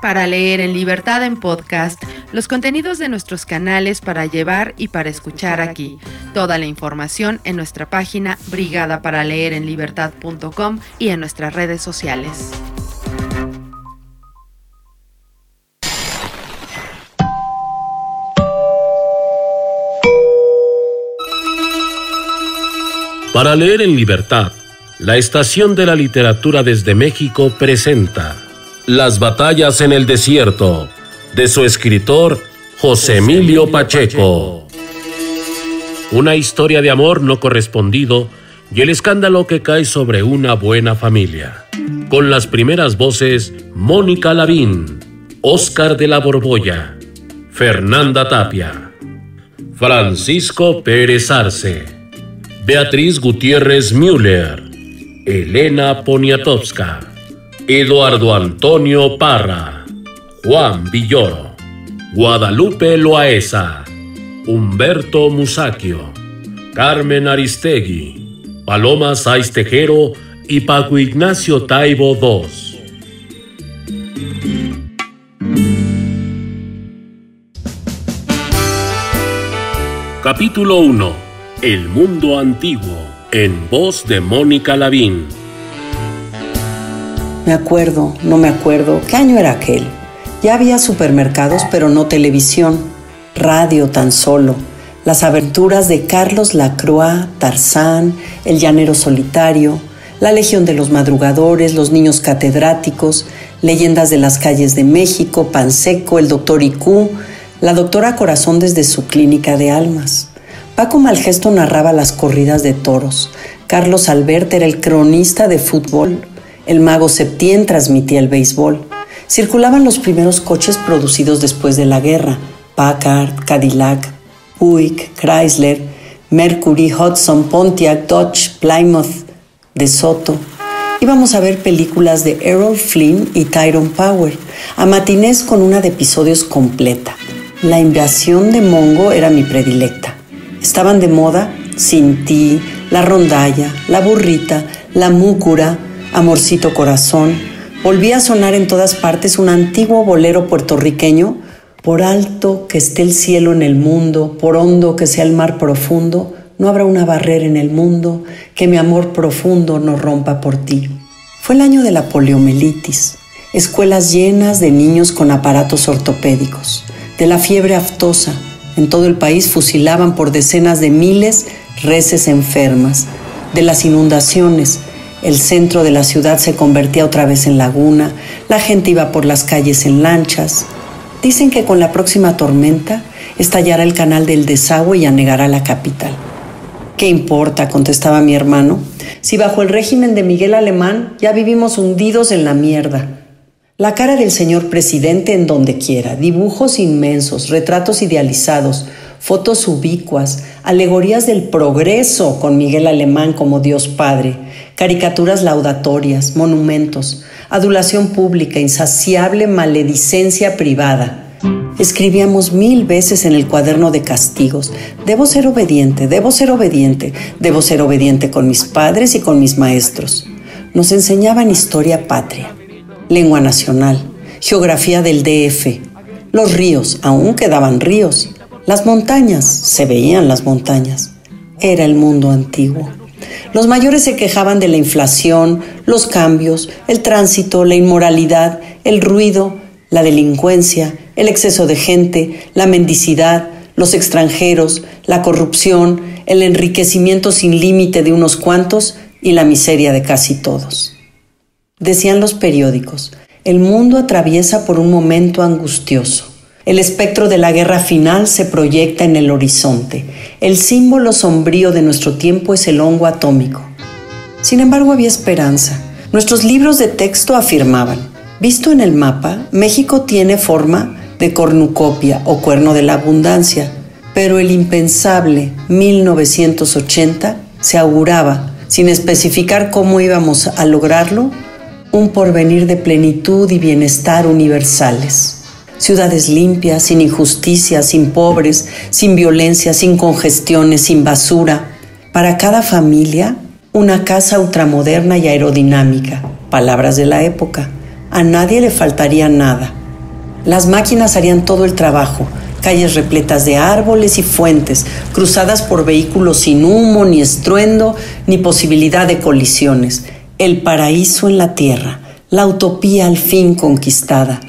Para leer en libertad en podcast, los contenidos de nuestros canales para llevar y para escuchar aquí. Toda la información en nuestra página brigadaparaleerenlibertad.com y en nuestras redes sociales. Para leer en libertad, la Estación de la Literatura desde México presenta Las batallas en el desierto, de su escritor José Emilio Pacheco. Una historia de amor no correspondido y el escándalo que cae sobre una buena familia. Con las primeras voces Mónica Lavín, Óscar de la Borbolla, Fernanda Tapia, Francisco Pérez Arce, Beatriz Gutiérrez Müller, Elena Poniatowska, Eduardo Antonio Parra, Juan Villoro, Guadalupe Loaesa, Humberto Musacchio, Carmen Aristegui, Paloma Saiz Tejero y Paco Ignacio Taibo II. Capítulo 1. El mundo antiguo en voz de Mónica Lavín. Me acuerdo, no me acuerdo, ¿qué año era aquel? Ya había supermercados, pero no televisión, radio tan solo. Las aventuras de Carlos Lacroix, Tarzán, El Llanero Solitario, La Legión de los Madrugadores, Los Niños Catedráticos, Leyendas de las Calles de México, Panseco, El Doctor Icú, la doctora Corazón desde su clínica de almas. Paco Malgesto narraba las corridas de toros. Carlos Albert era el cronista de fútbol. El mago Septien transmitía el béisbol. Circulaban los primeros coches producidos después de la guerra. Packard, Cadillac, Buick, Chrysler, Mercury, Hudson, Pontiac, Dodge, Plymouth, De Soto. Íbamos a ver películas de Errol Flynn y Tyrone Power, a matinés con una de episodios completa. La invasión de Mongo era mi predilecta. Estaban de moda Sin ti, La rondalla, La burrita, La múcura, Amorcito corazón. Volvía a sonar en todas partes un antiguo bolero puertorriqueño. Por alto que esté el cielo en el mundo, por hondo que sea el mar profundo, no habrá una barrera en el mundo que mi amor profundo no rompa por ti. Fue el año de la poliomielitis, escuelas llenas de niños con aparatos ortopédicos, de la fiebre aftosa, en todo el país fusilaban por decenas de miles reses enfermas. De las inundaciones, el centro de la ciudad se convertía otra vez en laguna, la gente iba por las calles en lanchas. Dicen que con la próxima tormenta estallará el canal del desagüe y anegará la capital. ¿Qué importa? contestaba mi hermano. Si bajo el régimen de Miguel Alemán ya vivimos hundidos en la mierda. La cara del señor presidente en donde quiera, dibujos inmensos, retratos idealizados, fotos ubicuas, alegorías del progreso con Miguel Alemán como Dios Padre, caricaturas laudatorias, monumentos, adulación pública, insaciable maledicencia privada. Escribíamos mil veces en el cuaderno de castigos, debo ser obediente, debo ser obediente, debo ser obediente con mis padres y con mis maestros. Nos enseñaban historia patria lengua nacional, geografía del DF. Los ríos, aún quedaban ríos. Las montañas, se veían las montañas. Era el mundo antiguo. Los mayores se quejaban de la inflación, los cambios, el tránsito, la inmoralidad, el ruido, la delincuencia, el exceso de gente, la mendicidad, los extranjeros, la corrupción, el enriquecimiento sin límite de unos cuantos y la miseria de casi todos. Decían los periódicos, el mundo atraviesa por un momento angustioso. El espectro de la guerra final se proyecta en el horizonte. El símbolo sombrío de nuestro tiempo es el hongo atómico. Sin embargo, había esperanza. Nuestros libros de texto afirmaban, visto en el mapa, México tiene forma de cornucopia o cuerno de la abundancia, pero el impensable 1980 se auguraba, sin especificar cómo íbamos a lograrlo, un porvenir de plenitud y bienestar universales. Ciudades limpias, sin injusticias, sin pobres, sin violencia, sin congestiones, sin basura. Para cada familia, una casa ultramoderna y aerodinámica. Palabras de la época. A nadie le faltaría nada. Las máquinas harían todo el trabajo, calles repletas de árboles y fuentes, cruzadas por vehículos sin humo, ni estruendo, ni posibilidad de colisiones. El paraíso en la tierra, la utopía al fin conquistada.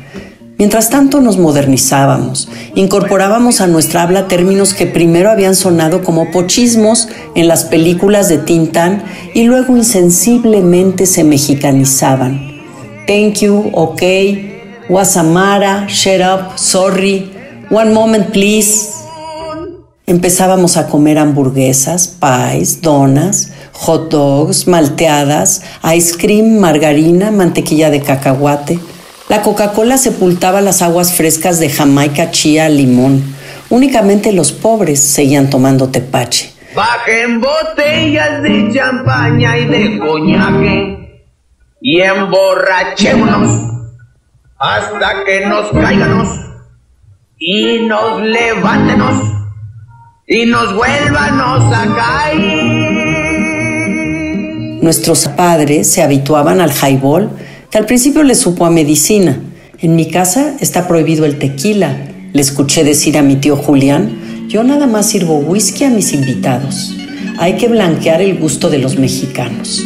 Mientras tanto nos modernizábamos, incorporábamos a nuestra habla términos que primero habían sonado como pochismos en las películas de Tintán y luego insensiblemente se mexicanizaban. Thank you, ok, Wasamara, shut up, sorry, one moment please. Empezábamos a comer hamburguesas, pies, donas, hot dogs, malteadas, ice cream, margarina, mantequilla de cacahuate. La Coca-Cola sepultaba las aguas frescas de Jamaica, chía, limón. Únicamente los pobres seguían tomando tepache. Bajen botellas de champaña y de coñaque y emborrachémonos hasta que nos caiganos y nos levantenos y nos vuélvanos a caer. Nuestros padres se habituaban al highball, que al principio les supo a medicina. En mi casa está prohibido el tequila. Le escuché decir a mi tío Julián, yo nada más sirvo whisky a mis invitados. Hay que blanquear el gusto de los mexicanos.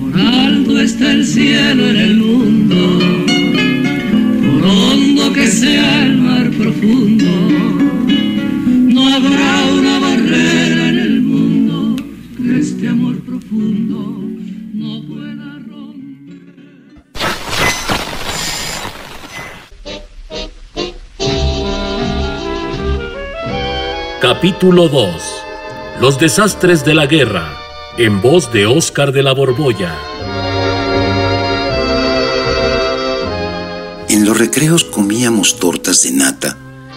Por alto está el cielo en el mundo hondo que sea el mar profundo, no habrá una barrera en el mundo que este amor profundo Capítulo 2. Los desastres de la guerra, en voz de Óscar de la Borbolla. En los recreos comíamos tortas de nata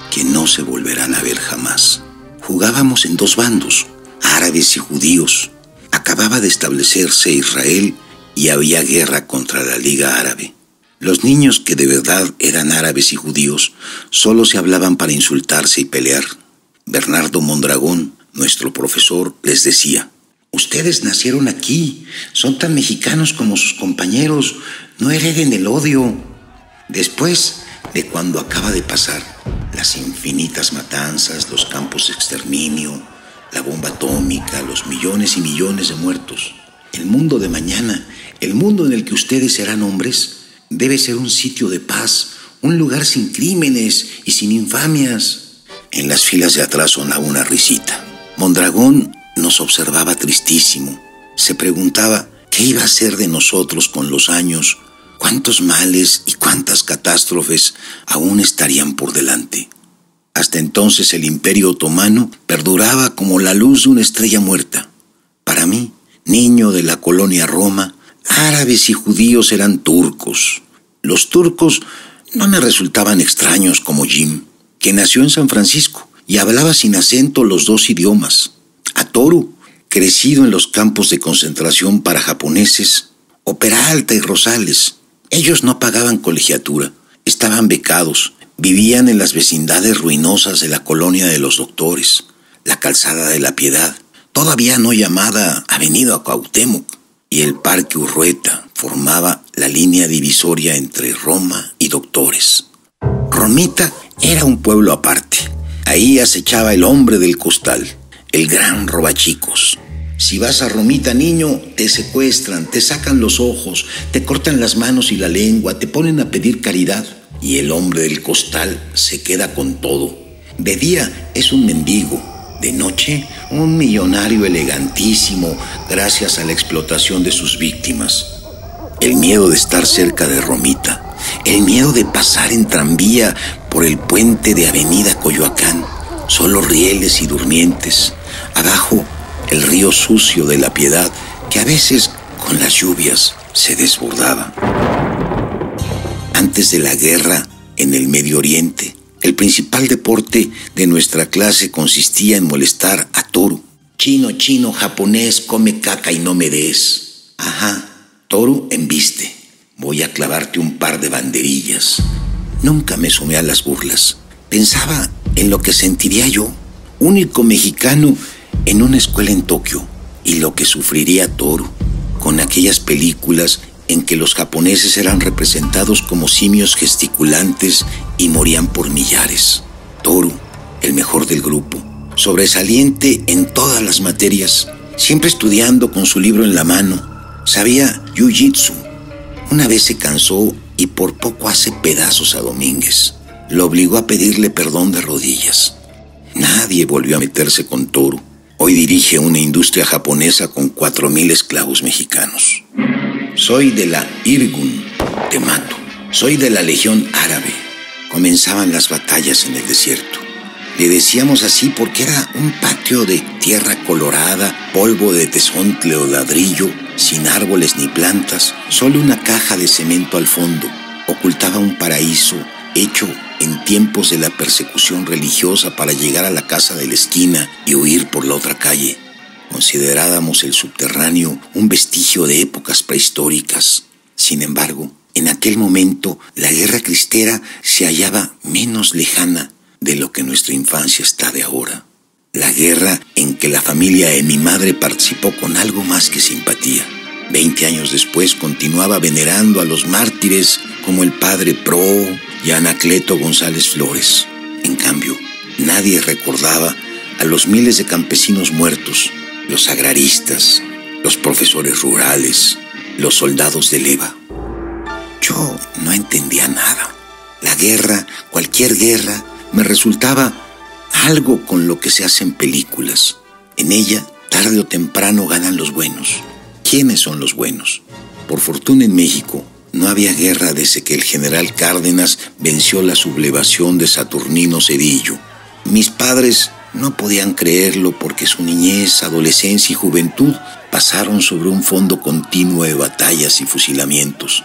que no se volverán a ver jamás. Jugábamos en dos bandos, árabes y judíos. Acababa de establecerse Israel y había guerra contra la Liga Árabe. Los niños que de verdad eran árabes y judíos solo se hablaban para insultarse y pelear. Bernardo Mondragón, nuestro profesor, les decía, Ustedes nacieron aquí, son tan mexicanos como sus compañeros, no hereden el odio. Después de cuando acaba de pasar las infinitas matanzas, los campos de exterminio, la bomba atómica, los millones y millones de muertos, el mundo de mañana, el mundo en el que ustedes serán hombres, debe ser un sitio de paz, un lugar sin crímenes y sin infamias. En las filas de atrás sonaba una risita. Mondragón nos observaba tristísimo. Se preguntaba qué iba a ser de nosotros con los años cuántos males y cuántas catástrofes aún estarían por delante. Hasta entonces el imperio otomano perduraba como la luz de una estrella muerta. Para mí, niño de la colonia Roma, árabes y judíos eran turcos. Los turcos no me resultaban extraños como Jim, que nació en San Francisco y hablaba sin acento los dos idiomas. A Toru, crecido en los campos de concentración para japoneses, o Peralta y Rosales, ellos no pagaban colegiatura, estaban becados, vivían en las vecindades ruinosas de la colonia de los doctores, la calzada de la piedad, todavía no llamada Avenida Cuauhtémoc, y el Parque Urrueta formaba la línea divisoria entre Roma y Doctores. Romita era un pueblo aparte. Ahí acechaba el hombre del costal, el gran robachicos. Si vas a Romita, niño, te secuestran, te sacan los ojos, te cortan las manos y la lengua, te ponen a pedir caridad. Y el hombre del costal se queda con todo. De día es un mendigo, de noche un millonario elegantísimo gracias a la explotación de sus víctimas. El miedo de estar cerca de Romita, el miedo de pasar en tranvía por el puente de Avenida Coyoacán, solo rieles y durmientes. Abajo el río sucio de la piedad que a veces con las lluvias se desbordaba. Antes de la guerra en el Medio Oriente, el principal deporte de nuestra clase consistía en molestar a Toru. Chino, chino, japonés, come caca y no me des. Ajá, Toru embiste. Voy a clavarte un par de banderillas. Nunca me sumé a las burlas. Pensaba en lo que sentiría yo, único mexicano en una escuela en Tokio y lo que sufriría Toru con aquellas películas en que los japoneses eran representados como simios gesticulantes y morían por millares. Toru, el mejor del grupo, sobresaliente en todas las materias, siempre estudiando con su libro en la mano, sabía jiu-jitsu. Una vez se cansó y por poco hace pedazos a Domínguez. Lo obligó a pedirle perdón de rodillas. Nadie volvió a meterse con Toru. Hoy dirige una industria japonesa con 4.000 esclavos mexicanos. Soy de la Irgun, te mato. Soy de la Legión Árabe. Comenzaban las batallas en el desierto. Le decíamos así porque era un patio de tierra colorada, polvo de tesontle o ladrillo, sin árboles ni plantas, solo una caja de cemento al fondo. Ocultaba un paraíso hecho en tiempos de la persecución religiosa para llegar a la casa de la esquina y huir por la otra calle. Considerábamos el subterráneo un vestigio de épocas prehistóricas. Sin embargo, en aquel momento la guerra cristera se hallaba menos lejana de lo que nuestra infancia está de ahora. La guerra en que la familia de mi madre participó con algo más que simpatía. Veinte años después continuaba venerando a los mártires como el padre Pro y Anacleto González Flores. En cambio, nadie recordaba a los miles de campesinos muertos los agraristas, los profesores rurales, los soldados de leva. Yo no entendía nada. La guerra, cualquier guerra, me resultaba algo con lo que se hacen películas. En ella, tarde o temprano ganan los buenos. ¿Quiénes son los buenos? Por fortuna en México, no había guerra desde que el general Cárdenas venció la sublevación de Saturnino Cedillo. Mis padres no podían creerlo porque su niñez, adolescencia y juventud pasaron sobre un fondo continuo de batallas y fusilamientos.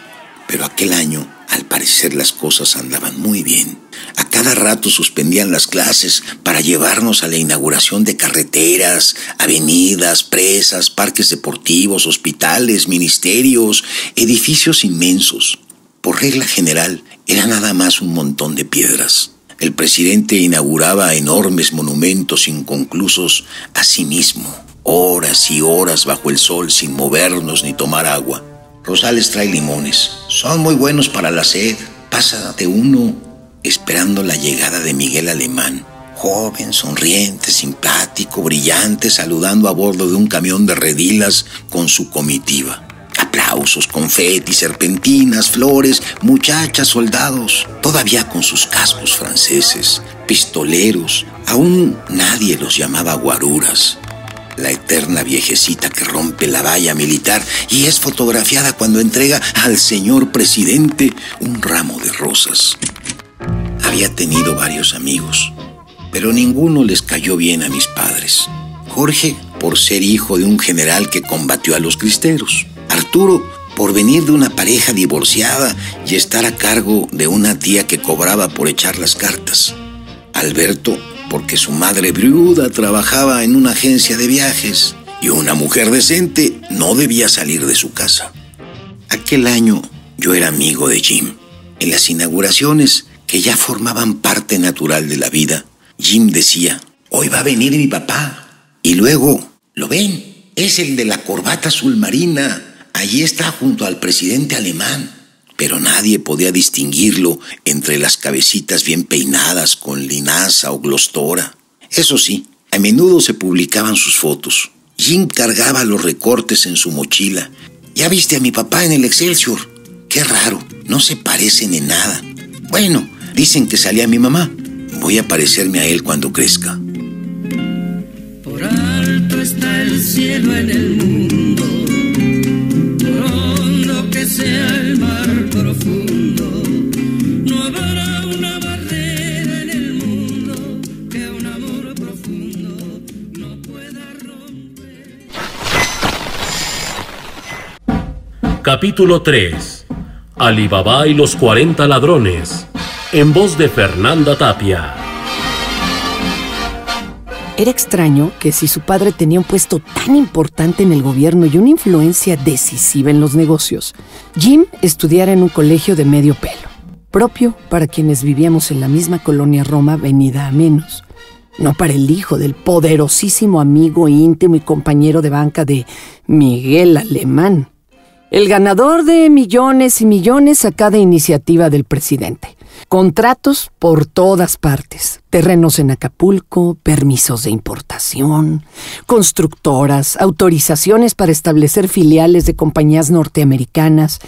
Pero aquel año, al parecer las cosas andaban muy bien. A cada rato suspendían las clases para llevarnos a la inauguración de carreteras, avenidas, presas, parques deportivos, hospitales, ministerios, edificios inmensos. Por regla general, era nada más un montón de piedras. El presidente inauguraba enormes monumentos inconclusos a sí mismo, horas y horas bajo el sol sin movernos ni tomar agua. Rosales trae limones, son muy buenos para la sed. Pásate uno esperando la llegada de Miguel Alemán, joven, sonriente, simpático, brillante, saludando a bordo de un camión de redilas con su comitiva. Aplausos, confetis, serpentinas, flores, muchachas, soldados, todavía con sus cascos franceses, pistoleros, aún nadie los llamaba guaruras. La eterna viejecita que rompe la valla militar y es fotografiada cuando entrega al señor presidente un ramo de rosas. Había tenido varios amigos, pero ninguno les cayó bien a mis padres. Jorge, por ser hijo de un general que combatió a los cristeros. Arturo, por venir de una pareja divorciada y estar a cargo de una tía que cobraba por echar las cartas. Alberto, porque su madre viuda trabajaba en una agencia de viajes y una mujer decente no debía salir de su casa. Aquel año yo era amigo de Jim. En las inauguraciones, que ya formaban parte natural de la vida, Jim decía, hoy va a venir mi papá. Y luego, ¿lo ven? Es el de la corbata azul marina Allí está junto al presidente alemán, pero nadie podía distinguirlo entre las cabecitas bien peinadas con linaza o glostora. Eso sí, a menudo se publicaban sus fotos. Jim cargaba los recortes en su mochila. Ya viste a mi papá en el Excelsior. Qué raro, no se parecen en nada. Bueno, dicen que salía mi mamá. Voy a parecerme a él cuando crezca. Por alto está el cielo en el mundo Capítulo 3. Alibaba y los 40 ladrones. En voz de Fernanda Tapia. Era extraño que si su padre tenía un puesto tan importante en el gobierno y una influencia decisiva en los negocios, Jim estudiara en un colegio de medio pelo, propio para quienes vivíamos en la misma colonia Roma venida a menos, no para el hijo del poderosísimo amigo íntimo y compañero de banca de Miguel Alemán. El ganador de millones y millones a cada iniciativa del presidente. Contratos por todas partes. Terrenos en Acapulco, permisos de importación, constructoras, autorizaciones para establecer filiales de compañías norteamericanas,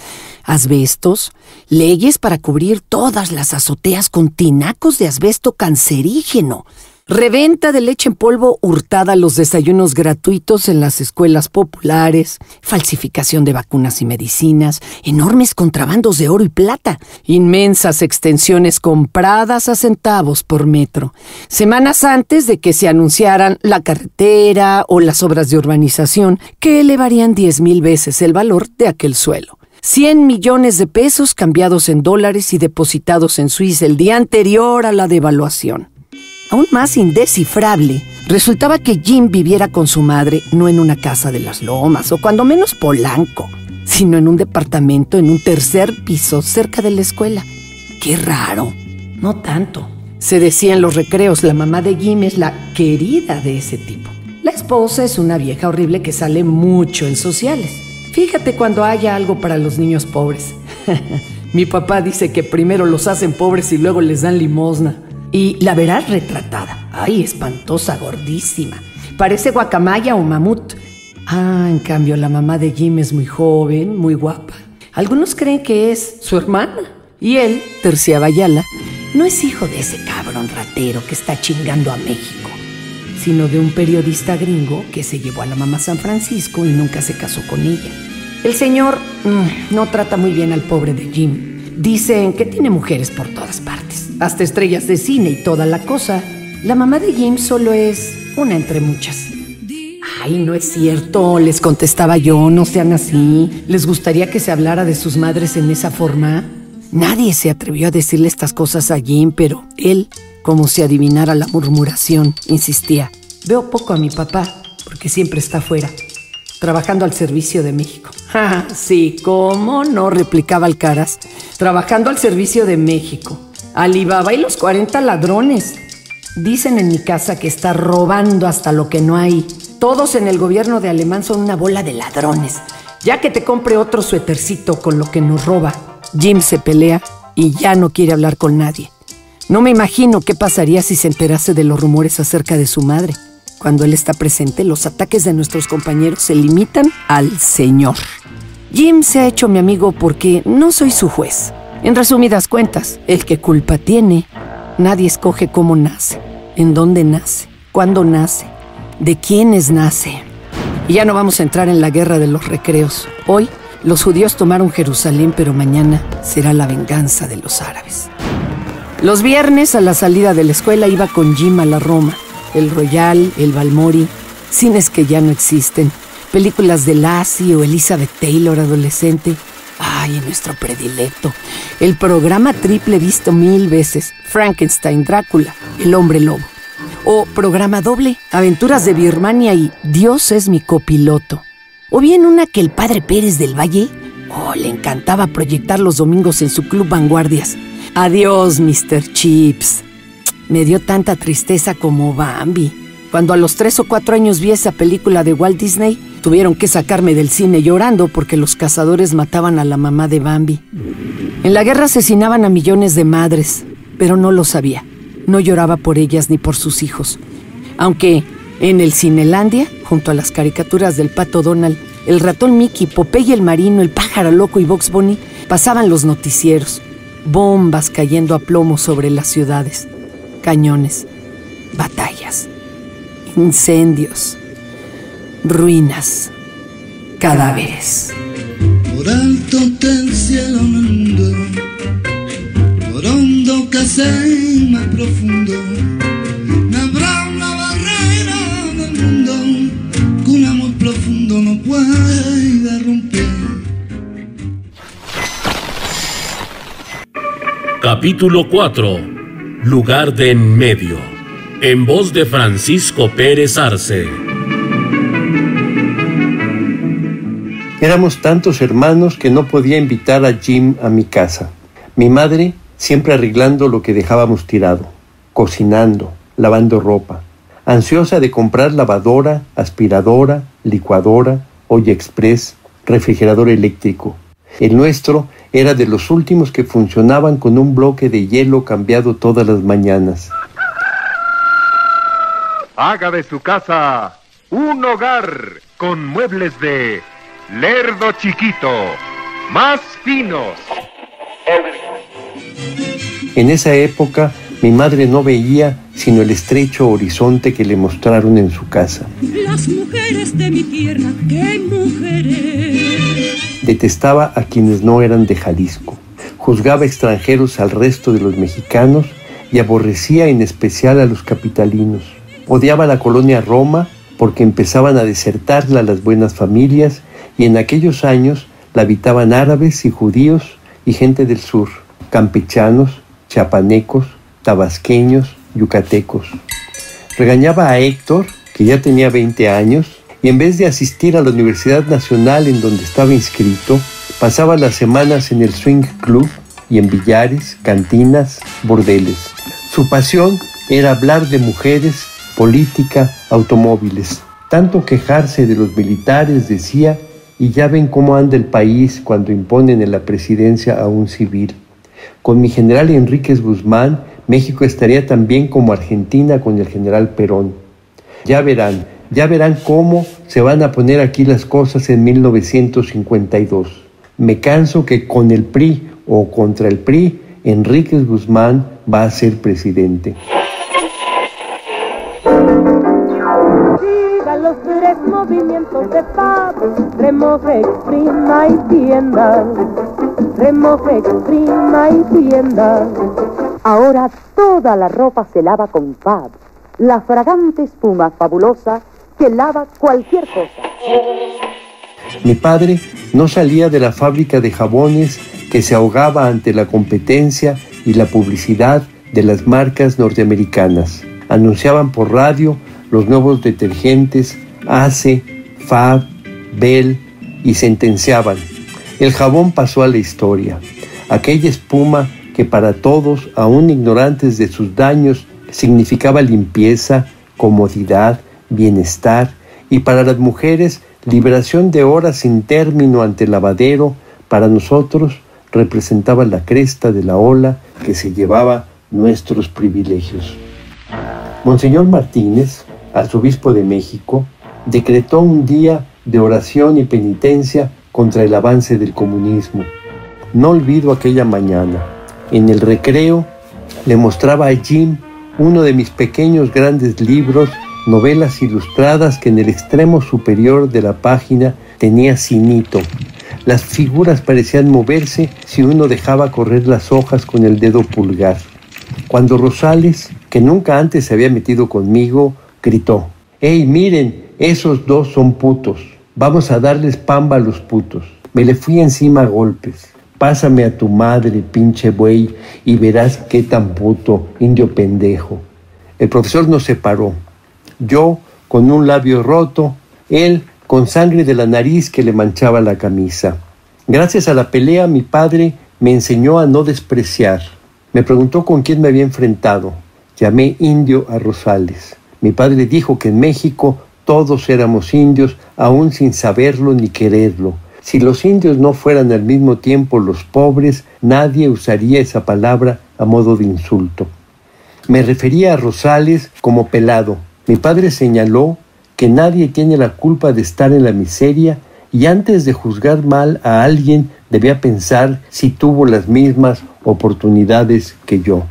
asbestos, leyes para cubrir todas las azoteas con tinacos de asbesto cancerígeno, Reventa de leche en polvo hurtada los desayunos gratuitos en las escuelas populares, falsificación de vacunas y medicinas, enormes contrabandos de oro y plata, inmensas extensiones compradas a centavos por metro, semanas antes de que se anunciaran la carretera o las obras de urbanización que elevarían diez mil veces el valor de aquel suelo. 100 millones de pesos cambiados en dólares y depositados en Suiza el día anterior a la devaluación. Aún más indescifrable, resultaba que Jim viviera con su madre no en una casa de las lomas o cuando menos polanco, sino en un departamento en un tercer piso cerca de la escuela. Qué raro. No tanto. Se decía en los recreos, la mamá de Jim es la querida de ese tipo. La esposa es una vieja horrible que sale mucho en sociales. Fíjate cuando haya algo para los niños pobres. Mi papá dice que primero los hacen pobres y luego les dan limosna. Y la verás retratada. Ay, espantosa, gordísima. Parece guacamaya o mamut. Ah, en cambio, la mamá de Jim es muy joven, muy guapa. Algunos creen que es su hermana. Y él, Tercia Bayala, no es hijo de ese cabrón ratero que está chingando a México, sino de un periodista gringo que se llevó a la mamá San Francisco y nunca se casó con ella. El señor mm, no trata muy bien al pobre de Jim. Dicen que tiene mujeres por todas partes, hasta estrellas de cine y toda la cosa. La mamá de James solo es una entre muchas. Ay, no es cierto, les contestaba yo, no sean así. ¿Les gustaría que se hablara de sus madres en esa forma? Nadie se atrevió a decirle estas cosas a Jim, pero él, como si adivinara la murmuración, insistía. Veo poco a mi papá, porque siempre está afuera trabajando al servicio de México. Sí, ¿cómo no? replicaba Alcaraz. Trabajando al servicio de México. Alibaba y los 40 ladrones. Dicen en mi casa que está robando hasta lo que no hay. Todos en el gobierno de Alemán son una bola de ladrones. Ya que te compre otro suétercito con lo que nos roba. Jim se pelea y ya no quiere hablar con nadie. No me imagino qué pasaría si se enterase de los rumores acerca de su madre. Cuando Él está presente, los ataques de nuestros compañeros se limitan al Señor. Jim se ha hecho mi amigo porque no soy su juez. En resumidas cuentas, el que culpa tiene, nadie escoge cómo nace, en dónde nace, cuándo nace, de quiénes nace. Y ya no vamos a entrar en la guerra de los recreos. Hoy los judíos tomaron Jerusalén, pero mañana será la venganza de los árabes. Los viernes a la salida de la escuela iba con Jim a la Roma el Royal, el Balmori, cines que ya no existen, películas de Lassie o Elizabeth Taylor adolescente. Ay, nuestro predilecto. El programa triple visto mil veces, Frankenstein, Drácula, El hombre lobo. O programa doble, Aventuras de Birmania y Dios es mi copiloto. O bien una que el padre Pérez del Valle, oh, le encantaba proyectar los domingos en su club Vanguardias. Adiós, Mr. Chips. Me dio tanta tristeza como Bambi. Cuando a los tres o cuatro años vi esa película de Walt Disney, tuvieron que sacarme del cine llorando porque los cazadores mataban a la mamá de Bambi. En la guerra asesinaban a millones de madres, pero no lo sabía. No lloraba por ellas ni por sus hijos. Aunque en el Cinelandia, junto a las caricaturas del pato Donald, el ratón Mickey, Popeye el marino, el pájaro loco y Box Bunny, pasaban los noticieros. Bombas cayendo a plomo sobre las ciudades cañones, batallas, incendios, ruinas, cadáveres. Por alto del cielo mundo, por hondo que sea más profundo, no habrá una barrera del mundo que un amor profundo no pueda romper. Capítulo 4 Lugar de en medio. En voz de Francisco Pérez Arce. Éramos tantos hermanos que no podía invitar a Jim a mi casa. Mi madre siempre arreglando lo que dejábamos tirado, cocinando, lavando ropa, ansiosa de comprar lavadora, aspiradora, licuadora, olla express, refrigerador eléctrico. El nuestro era de los últimos que funcionaban con un bloque de hielo cambiado todas las mañanas. Haga de su casa un hogar con muebles de Lerdo Chiquito, más finos. En esa época mi madre no veía sino el estrecho horizonte que le mostraron en su casa. Las mujeres de mi tierra, qué mujeres. Detestaba a quienes no eran de Jalisco. Juzgaba extranjeros al resto de los mexicanos y aborrecía en especial a los capitalinos. Odiaba la colonia Roma porque empezaban a desertarla las buenas familias y en aquellos años la habitaban árabes y judíos y gente del sur, campechanos, chapanecos, tabasqueños, yucatecos. Regañaba a Héctor, que ya tenía 20 años, y en vez de asistir a la Universidad Nacional en donde estaba inscrito, pasaba las semanas en el Swing Club y en billares, cantinas, bordeles. Su pasión era hablar de mujeres, política, automóviles. Tanto quejarse de los militares, decía, y ya ven cómo anda el país cuando imponen en la presidencia a un civil. Con mi general Enríquez Guzmán, México estaría tan bien como Argentina con el general Perón. Ya verán, ya verán cómo se van a poner aquí las cosas en 1952. Me canso que con el PRI o contra el PRI, Enríquez Guzmán va a ser presidente. los movimientos de paz, remoje, exprima y tienda, remoje, exprima y tienda. Ahora toda la ropa se lava con Fab, la fragante espuma fabulosa que lava cualquier cosa. Mi padre no salía de la fábrica de jabones que se ahogaba ante la competencia y la publicidad de las marcas norteamericanas. Anunciaban por radio los nuevos detergentes ACE, FAB, Bell y sentenciaban. El jabón pasó a la historia. Aquella espuma que para todos, aún ignorantes de sus daños, significaba limpieza, comodidad, bienestar y para las mujeres liberación de horas sin término ante el lavadero, para nosotros representaba la cresta de la ola que se llevaba nuestros privilegios. Monseñor Martínez, arzobispo de México, decretó un día de oración y penitencia contra el avance del comunismo. No olvido aquella mañana. En el recreo le mostraba a Jim uno de mis pequeños grandes libros, novelas ilustradas que en el extremo superior de la página tenía cinito. Las figuras parecían moverse si uno dejaba correr las hojas con el dedo pulgar. Cuando Rosales, que nunca antes se había metido conmigo, gritó, ¡Ey, miren! Esos dos son putos. Vamos a darles pamba a los putos. Me le fui encima a golpes. Pásame a tu madre, pinche buey, y verás qué tan puto, indio pendejo. El profesor nos separó. Yo con un labio roto, él con sangre de la nariz que le manchaba la camisa. Gracias a la pelea mi padre me enseñó a no despreciar. Me preguntó con quién me había enfrentado. Llamé indio a Rosales. Mi padre dijo que en México todos éramos indios, aún sin saberlo ni quererlo. Si los indios no fueran al mismo tiempo los pobres, nadie usaría esa palabra a modo de insulto. Me refería a Rosales como pelado. Mi padre señaló que nadie tiene la culpa de estar en la miseria y antes de juzgar mal a alguien debía pensar si tuvo las mismas oportunidades que yo.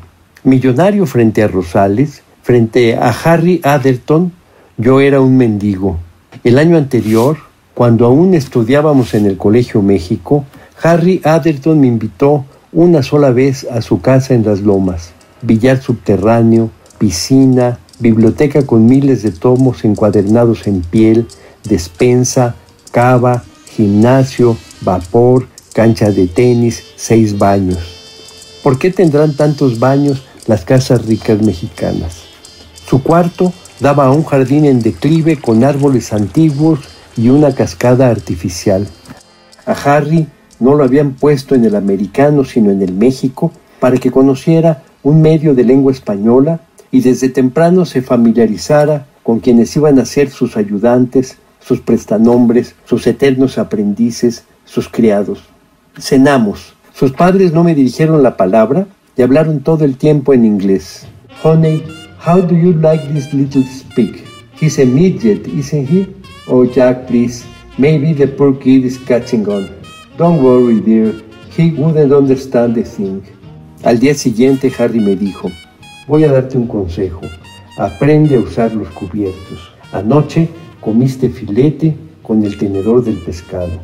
Millonario frente a Rosales, Frente a Harry Atherton, yo era un mendigo. El año anterior, cuando aún estudiábamos en el Colegio México, Harry Atherton me invitó una sola vez a su casa en las lomas. Billar subterráneo, piscina, biblioteca con miles de tomos encuadernados en piel, despensa, cava, gimnasio, vapor, cancha de tenis, seis baños. ¿Por qué tendrán tantos baños las casas ricas mexicanas? Su cuarto daba a un jardín en declive con árboles antiguos y una cascada artificial. A Harry no lo habían puesto en el americano sino en el México para que conociera un medio de lengua española y desde temprano se familiarizara con quienes iban a ser sus ayudantes, sus prestanombres, sus eternos aprendices, sus criados. Cenamos. Sus padres no me dirigieron la palabra y hablaron todo el tiempo en inglés. Honey, how do you like this little speak? He's a midget, isn't he? Oh, Jack, please. Maybe the poor kid is catching on. Don't worry, dear. He wouldn't understand the thing. Al día siguiente, Harry me dijo, voy a darte un consejo. Aprende a usar los cubiertos. Anoche comiste filete con el tenedor del pescado.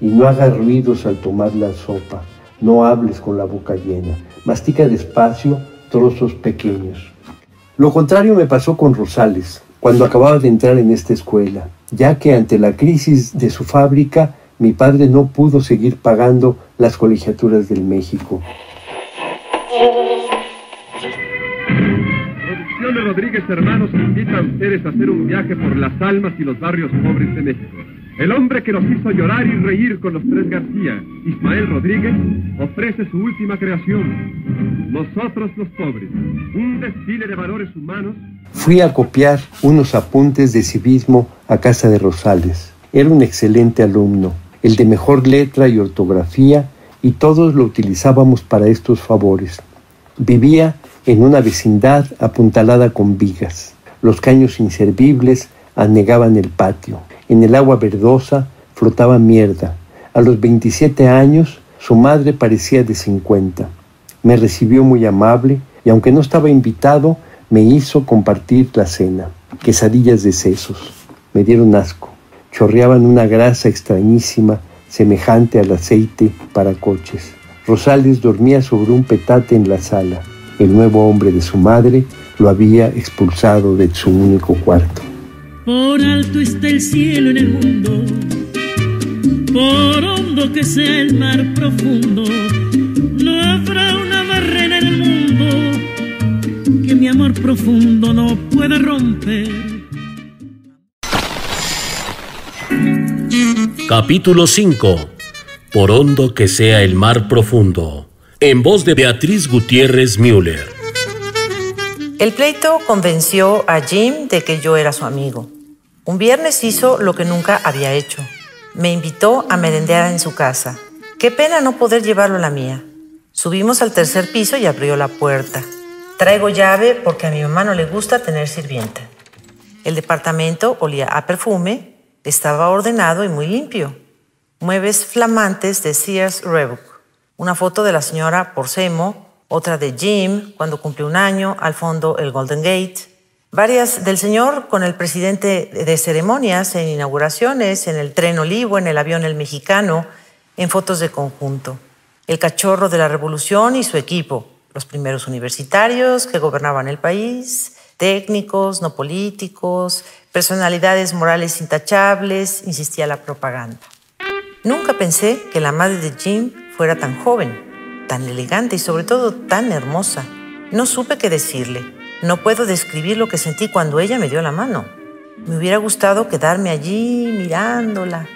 Y no hagas ruidos al tomar la sopa. No hables con la boca llena. Mastica despacio trozos pequeños. Lo contrario me pasó con Rosales, cuando acababa de entrar en esta escuela, ya que ante la crisis de su fábrica, mi padre no pudo seguir pagando las colegiaturas del México. Producciones Rodríguez Hermanos invita a ustedes a hacer un viaje por las almas y los barrios pobres de México. El hombre que nos hizo llorar y reír con los tres García, Ismael Rodríguez, ofrece su última creación, Nosotros los pobres, un desfile de valores humanos. Fui a copiar unos apuntes de civismo a casa de Rosales. Era un excelente alumno, el de mejor letra y ortografía, y todos lo utilizábamos para estos favores. Vivía en una vecindad apuntalada con vigas. Los caños inservibles anegaban el patio. En el agua verdosa flotaba mierda. A los 27 años, su madre parecía de 50. Me recibió muy amable y aunque no estaba invitado, me hizo compartir la cena. Quesadillas de sesos. Me dieron asco. Chorreaban una grasa extrañísima semejante al aceite para coches. Rosales dormía sobre un petate en la sala. El nuevo hombre de su madre lo había expulsado de su único cuarto. Por alto está el cielo en el mundo, por hondo que sea el mar profundo, no habrá una barrera en el mundo que mi amor profundo no pueda romper. Capítulo 5. Por hondo que sea el mar profundo. En voz de Beatriz Gutiérrez Müller. El pleito convenció a Jim de que yo era su amigo. Un viernes hizo lo que nunca había hecho. Me invitó a merendear en su casa. Qué pena no poder llevarlo a la mía. Subimos al tercer piso y abrió la puerta. Traigo llave porque a mi mamá no le gusta tener sirvienta. El departamento olía a perfume, estaba ordenado y muy limpio. Muebles flamantes de Sears Roebuck. Una foto de la señora Porcemo, otra de Jim cuando cumplió un año, al fondo el Golden Gate, varias del señor con el presidente de ceremonias, en inauguraciones, en el tren olivo, en el avión el mexicano, en fotos de conjunto. El cachorro de la revolución y su equipo, los primeros universitarios que gobernaban el país, técnicos, no políticos, personalidades morales intachables, insistía la propaganda. Nunca pensé que la madre de Jim fuera tan joven, tan elegante y sobre todo tan hermosa. No supe qué decirle. No puedo describir lo que sentí cuando ella me dio la mano. Me hubiera gustado quedarme allí mirándola.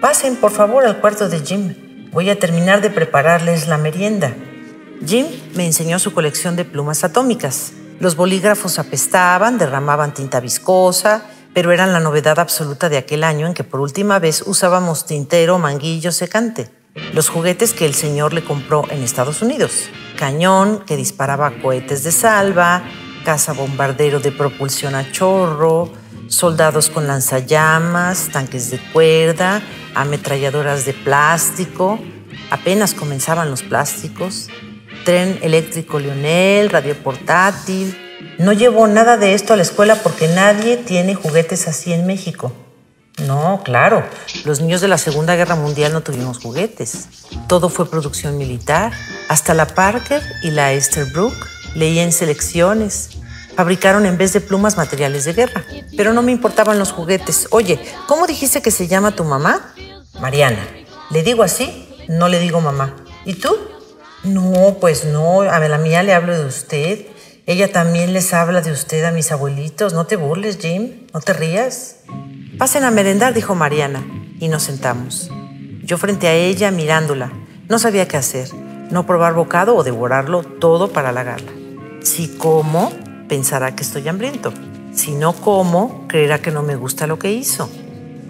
Pasen, por favor, al cuarto de Jim. Voy a terminar de prepararles la merienda. Jim me enseñó su colección de plumas atómicas. Los bolígrafos apestaban, derramaban tinta viscosa, pero eran la novedad absoluta de aquel año en que por última vez usábamos tintero, manguillo, secante. Los juguetes que el señor le compró en Estados Unidos. Cañón que disparaba cohetes de salva, caza bombardero de propulsión a chorro, soldados con lanzallamas, tanques de cuerda, ametralladoras de plástico. Apenas comenzaban los plásticos. Tren eléctrico Lionel, radio portátil, no llevo nada de esto a la escuela porque nadie tiene juguetes así en México. No, claro, los niños de la Segunda Guerra Mundial no tuvimos juguetes. Todo fue producción militar. Hasta la Parker y la Esterbrook leían selecciones. Fabricaron en vez de plumas materiales de guerra. Pero no me importaban los juguetes. Oye, ¿cómo dijiste que se llama tu mamá? Mariana. ¿Le digo así? No le digo mamá. ¿Y tú? No, pues no. A la mía le hablo de usted. Ella también les habla de usted a mis abuelitos. No te burles, Jim. No te rías. Pasen a merendar, dijo Mariana, y nos sentamos. Yo frente a ella mirándola. No sabía qué hacer. No probar bocado o devorarlo todo para halagarla. Si como, pensará que estoy hambriento. Si no como, creerá que no me gusta lo que hizo.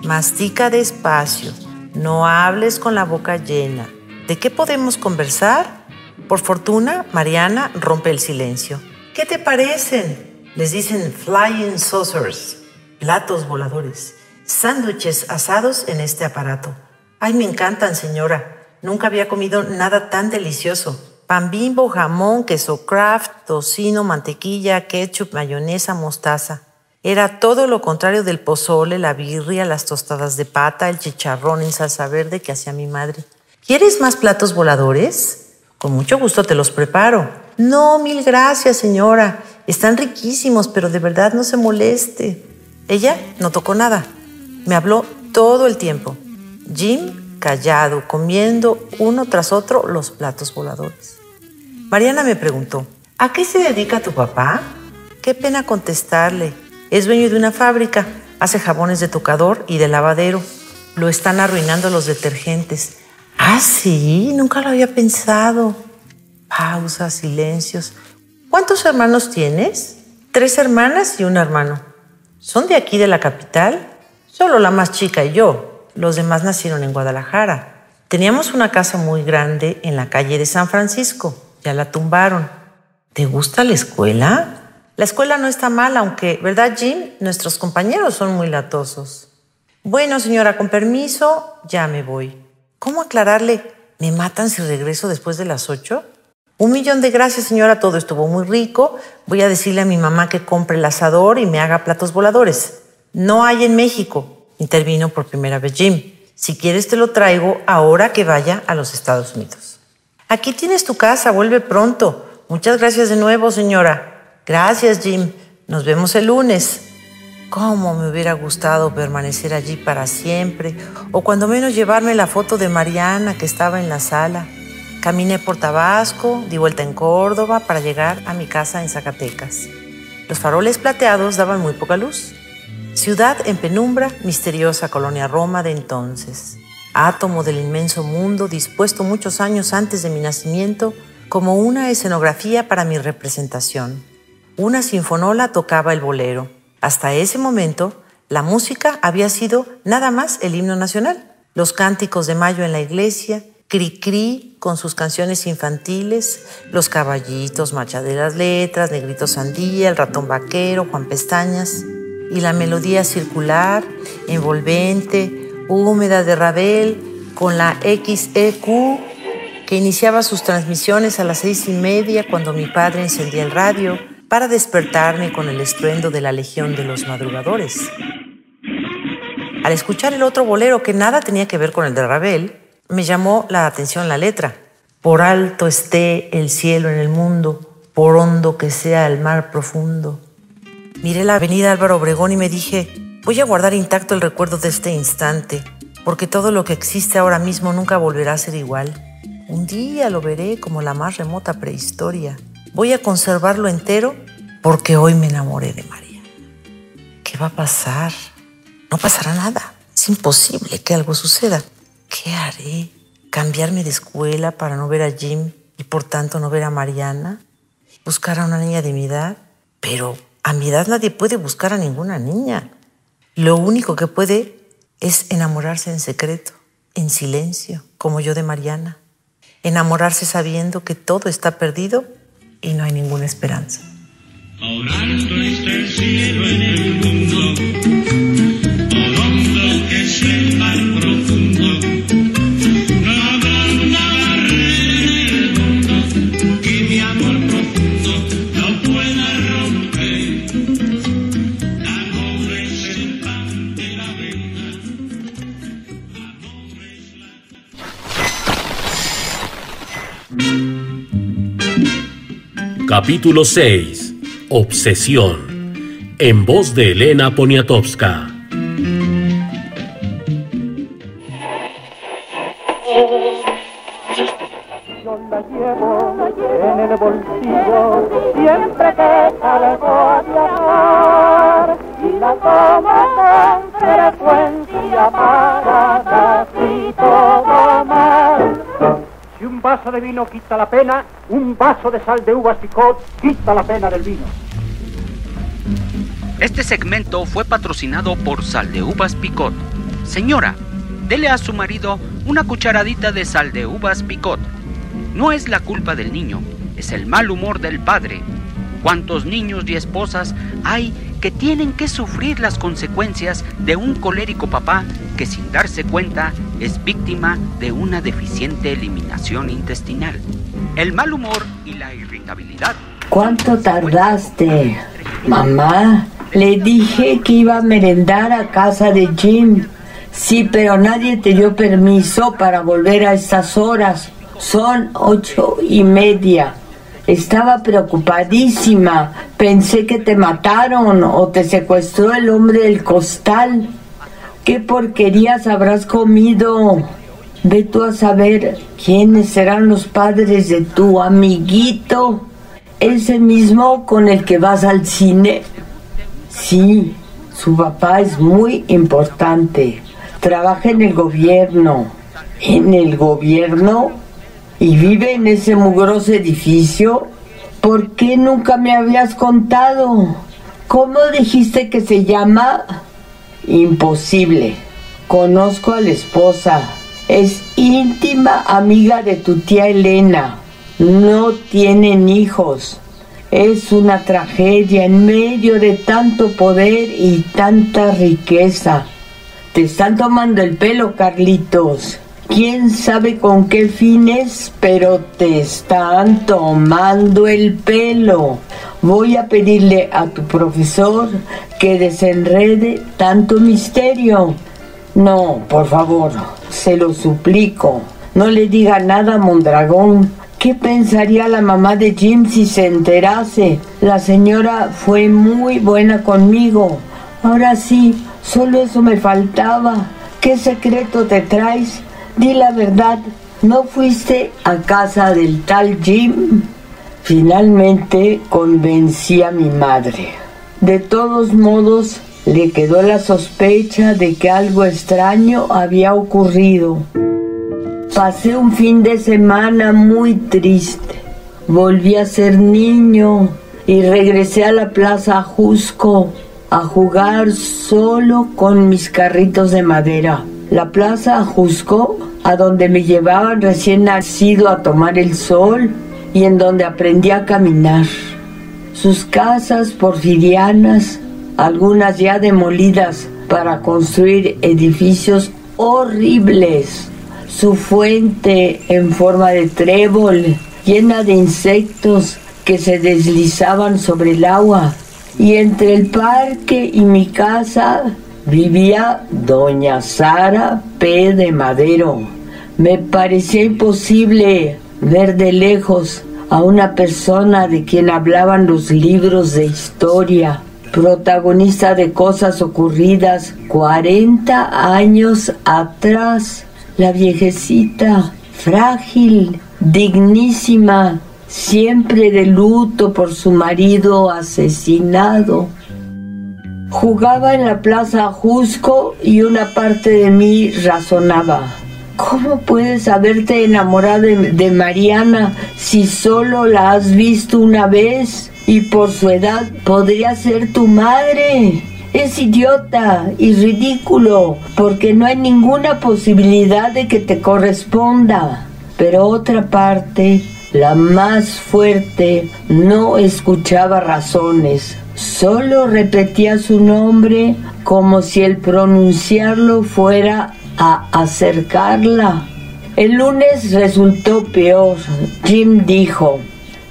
mastica despacio, no hables con la boca llena. ¿De qué podemos conversar? Por fortuna, Mariana rompe el silencio. ¿Qué te parecen? Les dicen flying saucers, platos voladores, sándwiches asados en este aparato. Ay, me encantan, señora. Nunca había comido nada tan delicioso. Pan bimbo, jamón, queso craft, tocino, mantequilla, ketchup, mayonesa, mostaza. Era todo lo contrario del pozole, la birria, las tostadas de pata, el chicharrón en salsa verde que hacía mi madre. ¿Quieres más platos voladores? Con mucho gusto te los preparo. No, mil gracias, señora. Están riquísimos, pero de verdad no se moleste. Ella no tocó nada. Me habló todo el tiempo. Jim callado, comiendo uno tras otro los platos voladores. Mariana me preguntó, ¿a qué se dedica tu papá? Qué pena contestarle. Es dueño de una fábrica, hace jabones de tocador y de lavadero. Lo están arruinando los detergentes. Ah, sí, nunca lo había pensado. Pausas, silencios. ¿Cuántos hermanos tienes? Tres hermanas y un hermano. ¿Son de aquí de la capital? Solo la más chica y yo. Los demás nacieron en Guadalajara. Teníamos una casa muy grande en la calle de San Francisco. Ya la tumbaron. ¿Te gusta la escuela? La escuela no está mal, aunque, ¿verdad, Jim? Nuestros compañeros son muy latosos. Bueno, señora, con permiso, ya me voy. ¿Cómo aclararle? ¿Me matan si regreso después de las ocho? Un millón de gracias, señora, todo estuvo muy rico. Voy a decirle a mi mamá que compre el asador y me haga platos voladores. No hay en México, intervino por primera vez Jim. Si quieres te lo traigo ahora que vaya a los Estados Unidos. Aquí tienes tu casa, vuelve pronto. Muchas gracias de nuevo, señora. Gracias, Jim. Nos vemos el lunes. ¿Cómo me hubiera gustado permanecer allí para siempre? O cuando menos llevarme la foto de Mariana que estaba en la sala. Caminé por Tabasco, di vuelta en Córdoba para llegar a mi casa en Zacatecas. Los faroles plateados daban muy poca luz. Ciudad en penumbra, misteriosa colonia Roma de entonces. Átomo del inmenso mundo dispuesto muchos años antes de mi nacimiento como una escenografía para mi representación. Una sinfonola tocaba el bolero hasta ese momento, la música había sido nada más el himno nacional. Los cánticos de mayo en la iglesia, Cri-Cri con sus canciones infantiles, Los caballitos, Marcha de las Letras, Negrito Sandía, El ratón vaquero, Juan Pestañas, y la melodía circular, envolvente, húmeda de Ravel, con la XEQ que iniciaba sus transmisiones a las seis y media cuando mi padre encendía el radio para despertarme con el estruendo de la legión de los madrugadores. Al escuchar el otro bolero que nada tenía que ver con el de Ravel, me llamó la atención la letra. Por alto esté el cielo en el mundo, por hondo que sea el mar profundo. Miré la avenida Álvaro Obregón y me dije, voy a guardar intacto el recuerdo de este instante, porque todo lo que existe ahora mismo nunca volverá a ser igual. Un día lo veré como la más remota prehistoria. Voy a conservarlo entero porque hoy me enamoré de María. ¿Qué va a pasar? No pasará nada. Es imposible que algo suceda. ¿Qué haré? ¿Cambiarme de escuela para no ver a Jim y por tanto no ver a Mariana? ¿Buscar a una niña de mi edad? Pero a mi edad nadie puede buscar a ninguna niña. Lo único que puede es enamorarse en secreto, en silencio, como yo de Mariana. Enamorarse sabiendo que todo está perdido y no hay ninguna esperanza. Capítulo 6 Obsesión, en voz de Elena Poniatowska. Yo la llevo en el bolsillo siempre que salgo de amar y la tomo con frecuencia para casi todo mal. Si un vaso de vino quita la pena, un vaso de sal de uvas picot quita la pena del vino. Este segmento fue patrocinado por Sal de Uvas Picot, Señora, dele a su marido una cucharadita de sal de uvas picot. No es la culpa del niño, es el mal humor del padre. ¿Cuántos niños y esposas hay que tienen que sufrir las consecuencias de un colérico papá que sin darse cuenta es víctima de una deficiente eliminación intestinal? El mal humor y la irritabilidad. ¿Cuánto tardaste? Mamá, le dije que iba a merendar a casa de Jim. Sí, pero nadie te dio permiso para volver a estas horas. Son ocho y media. Estaba preocupadísima. Pensé que te mataron o te secuestró el hombre del costal. ¿Qué porquerías habrás comido? Ve tú a saber quiénes serán los padres de tu amiguito. Ese mismo con el que vas al cine. Sí, su papá es muy importante. Trabaja en el gobierno. ¿En el gobierno? ¿Y vive en ese mugroso edificio? ¿Por qué nunca me habías contado? ¿Cómo dijiste que se llama? Imposible. Conozco a la esposa. Es íntima amiga de tu tía Elena. No tienen hijos. Es una tragedia en medio de tanto poder y tanta riqueza. Te están tomando el pelo, Carlitos. Quién sabe con qué fines, pero te están tomando el pelo. Voy a pedirle a tu profesor que desenrede tanto misterio. No, por favor, se lo suplico. No le diga nada a Mondragón. ¿Qué pensaría la mamá de Jim si se enterase? La señora fue muy buena conmigo. Ahora sí, solo eso me faltaba. ¿Qué secreto te traes? Di la verdad, ¿no fuiste a casa del tal Jim? Finalmente convencí a mi madre. De todos modos, le quedó la sospecha de que algo extraño había ocurrido. Pasé un fin de semana muy triste. Volví a ser niño y regresé a la plaza Jusco a jugar solo con mis carritos de madera. La plaza Jusco, a donde me llevaban recién nacido a tomar el sol y en donde aprendí a caminar. Sus casas porfirianas, algunas ya demolidas para construir edificios horribles. Su fuente en forma de trébol, llena de insectos que se deslizaban sobre el agua. Y entre el parque y mi casa vivía doña Sara P. de Madero. Me parecía imposible ver de lejos a una persona de quien hablaban los libros de historia, protagonista de cosas ocurridas 40 años atrás. La viejecita, frágil, dignísima, siempre de luto por su marido asesinado Jugaba en la plaza Jusco y una parte de mí razonaba. ¿Cómo puedes haberte enamorado de, Mariana si solo la has visto una vez y por su edad podría ser tu madre? Es idiota y ridículo porque no hay ninguna posibilidad de que te corresponda. Pero otra parte, la más fuerte, no escuchaba razones Solo repetía su nombre como si el pronunciarlo fuera a acercarla. El lunes resultó peor. Jim dijo,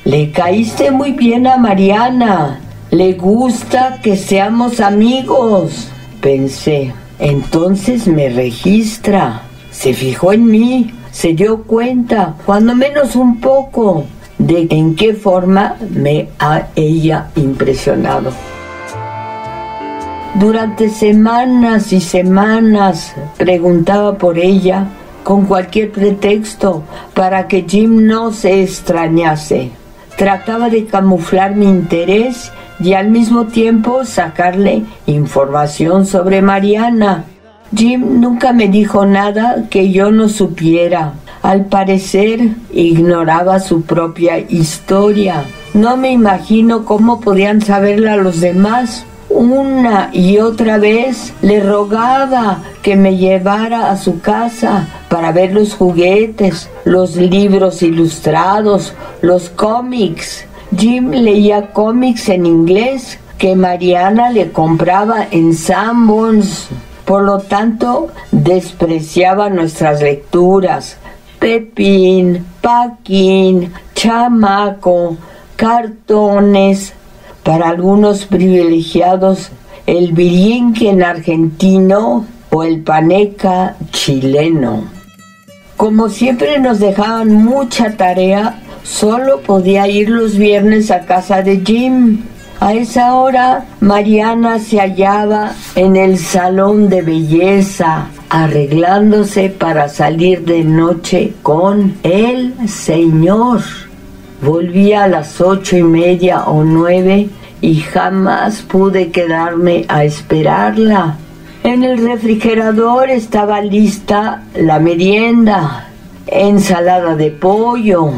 le caíste muy bien a Mariana. Le gusta que seamos amigos. Pensé, entonces me registra. Se fijó en mí, se dio cuenta, cuando menos un poco de en qué forma me ha ella impresionado. Durante semanas y semanas preguntaba por ella con cualquier pretexto para que Jim no se extrañase. Trataba de camuflar mi interés y al mismo tiempo sacarle información sobre Mariana. Jim nunca me dijo nada que yo no supiera. Al parecer ignoraba su propia historia. No me imagino cómo podían saberla los demás. Una y otra vez le rogaba que me llevara a su casa para ver los juguetes, los libros ilustrados, los cómics. Jim leía cómics en inglés que Mariana le compraba en Sanborns. Por lo tanto, despreciaba nuestras lecturas. Pepín, Paquín, Chamaco, cartones, para algunos privilegiados el en argentino o el paneca chileno. Como siempre nos dejaban mucha tarea, solo podía ir los viernes a casa de Jim. A esa hora, Mariana se hallaba en el salón de belleza, arreglándose para salir de noche con el señor. Volvía a las ocho y media o nueve y jamás pude quedarme a esperarla. En el refrigerador estaba lista la merienda, ensalada de pollo,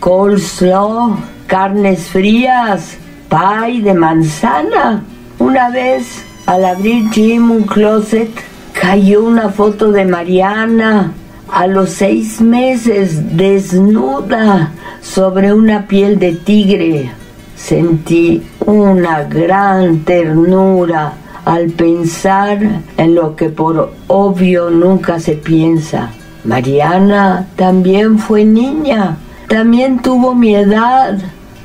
coleslaw, carnes frías, pie de manzana. Una vez, al abrir Jim un closet, cayó una foto de Mariana a los seis meses desnuda sobre una piel de tigre. Sentí una gran ternura al pensar en lo que por obvio nunca se piensa. Mariana también fue niña, también tuvo mi edad,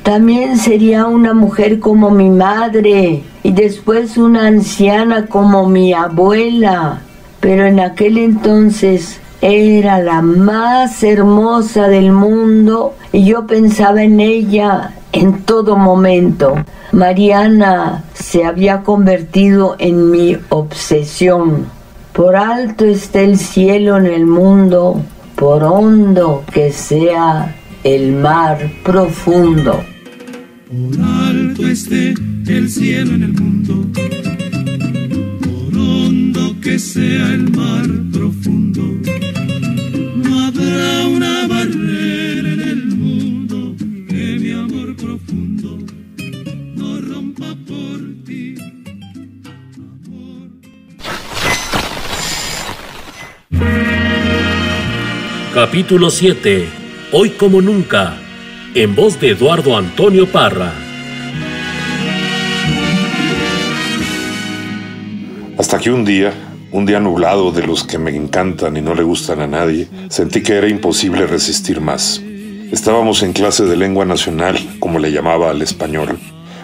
también sería una mujer como mi madre y después una anciana como mi abuela. Pero en aquel entonces era la más hermosa del mundo y yo pensaba en ella en todo momento. Mariana se había convertido en mi obsesión. Por alto está el cielo en el mundo, por hondo que sea el mar profundo. Por alto esté el cielo en el mundo, por hondo que sea el mar profundo una barrera en el mundo que mi amor profundo no rompa por ti. Capítulo 7. Hoy como nunca. En voz de Eduardo Antonio Parra. Hasta que un día un día nublado de los que me encantan y no le gustan a nadie, sentí que era imposible resistir más. Estábamos en clase de lengua nacional, como le llamaba al español.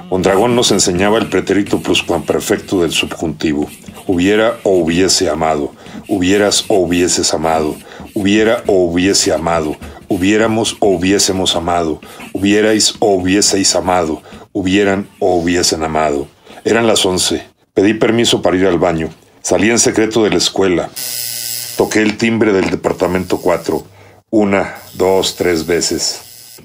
Mondragón nos enseñaba el pretérito pluscuamperfecto del subjuntivo. Hubiera o hubiese amado, hubieras o hubieses amado, hubiera o hubiese amado, hubiéramos o hubiésemos amado, hubierais o hubieseis amado, hubieran o hubiesen amado. Eran las once. Pedí permiso para ir al baño. Salí en secreto de la escuela. Toqué el timbre del departamento 4. Una, dos, tres veces.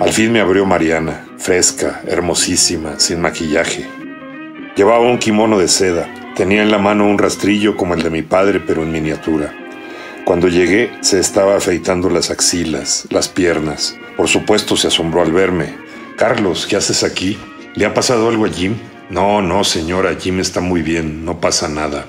Al fin me abrió Mariana, fresca, hermosísima, sin maquillaje. Llevaba un kimono de seda. Tenía en la mano un rastrillo como el de mi padre, pero en miniatura. Cuando llegué, se estaba afeitando las axilas, las piernas. Por supuesto, se asombró al verme. Carlos, ¿qué haces aquí? ¿Le ha pasado algo a Jim? No, no, señora, Jim está muy bien, no pasa nada.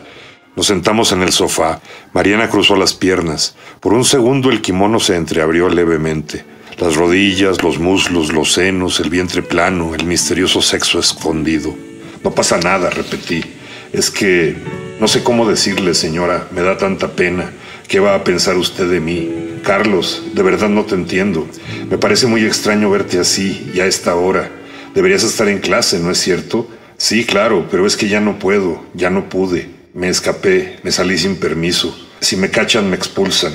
Nos sentamos en el sofá. Mariana cruzó las piernas. Por un segundo el kimono se entreabrió levemente. Las rodillas, los muslos, los senos, el vientre plano, el misterioso sexo escondido. No pasa nada, repetí. Es que no sé cómo decirle, señora, me da tanta pena. ¿Qué va a pensar usted de mí? Carlos, de verdad no te entiendo. Me parece muy extraño verte así y a esta hora. Deberías estar en clase, ¿no es cierto? Sí, claro, pero es que ya no puedo, ya no pude. Me escapé, me salí sin permiso. Si me cachan, me expulsan.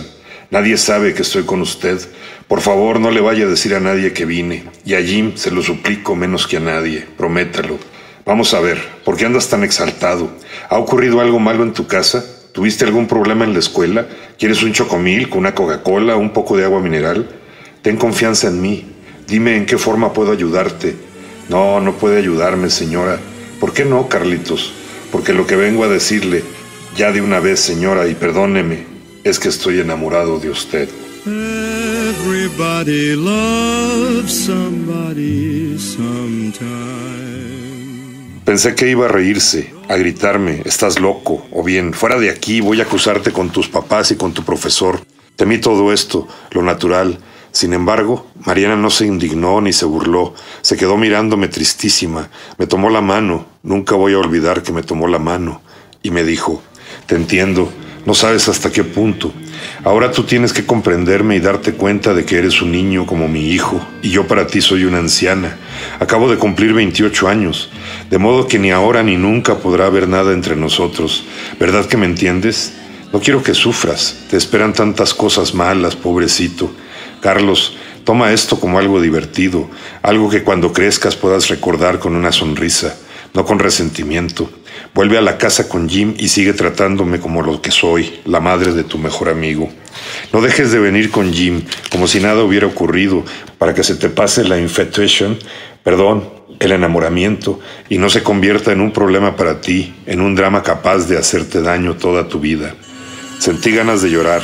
Nadie sabe que estoy con usted. Por favor, no le vaya a decir a nadie que vine. Y a Jim se lo suplico menos que a nadie. Prométalo. Vamos a ver, ¿por qué andas tan exaltado? ¿Ha ocurrido algo malo en tu casa? ¿Tuviste algún problema en la escuela? ¿Quieres un chocomil una Coca-Cola, un poco de agua mineral? Ten confianza en mí. Dime en qué forma puedo ayudarte. No, no puede ayudarme, señora. ¿Por qué no, Carlitos? porque lo que vengo a decirle, ya de una vez, señora, y perdóneme, es que estoy enamorado de usted. Everybody loves somebody sometime. Pensé que iba a reírse, a gritarme, estás loco, o bien, fuera de aquí, voy a acusarte con tus papás y con tu profesor. Temí todo esto, lo natural. Sin embargo, Mariana no se indignó ni se burló, se quedó mirándome tristísima, me tomó la mano, nunca voy a olvidar que me tomó la mano, y me dijo, te entiendo, no sabes hasta qué punto. Ahora tú tienes que comprenderme y darte cuenta de que eres un niño como mi hijo, y yo para ti soy una anciana. Acabo de cumplir 28 años, de modo que ni ahora ni nunca podrá haber nada entre nosotros. ¿Verdad que me entiendes? No quiero que sufras, te esperan tantas cosas malas, pobrecito. Carlos, toma esto como algo divertido, algo que cuando crezcas puedas recordar con una sonrisa, no con resentimiento. Vuelve a la casa con Jim y sigue tratándome como lo que soy, la madre de tu mejor amigo. No dejes de venir con Jim, como si nada hubiera ocurrido, para que se te pase la infatuation, perdón, el enamoramiento, y no se convierta en un problema para ti, en un drama capaz de hacerte daño toda tu vida. Sentí ganas de llorar.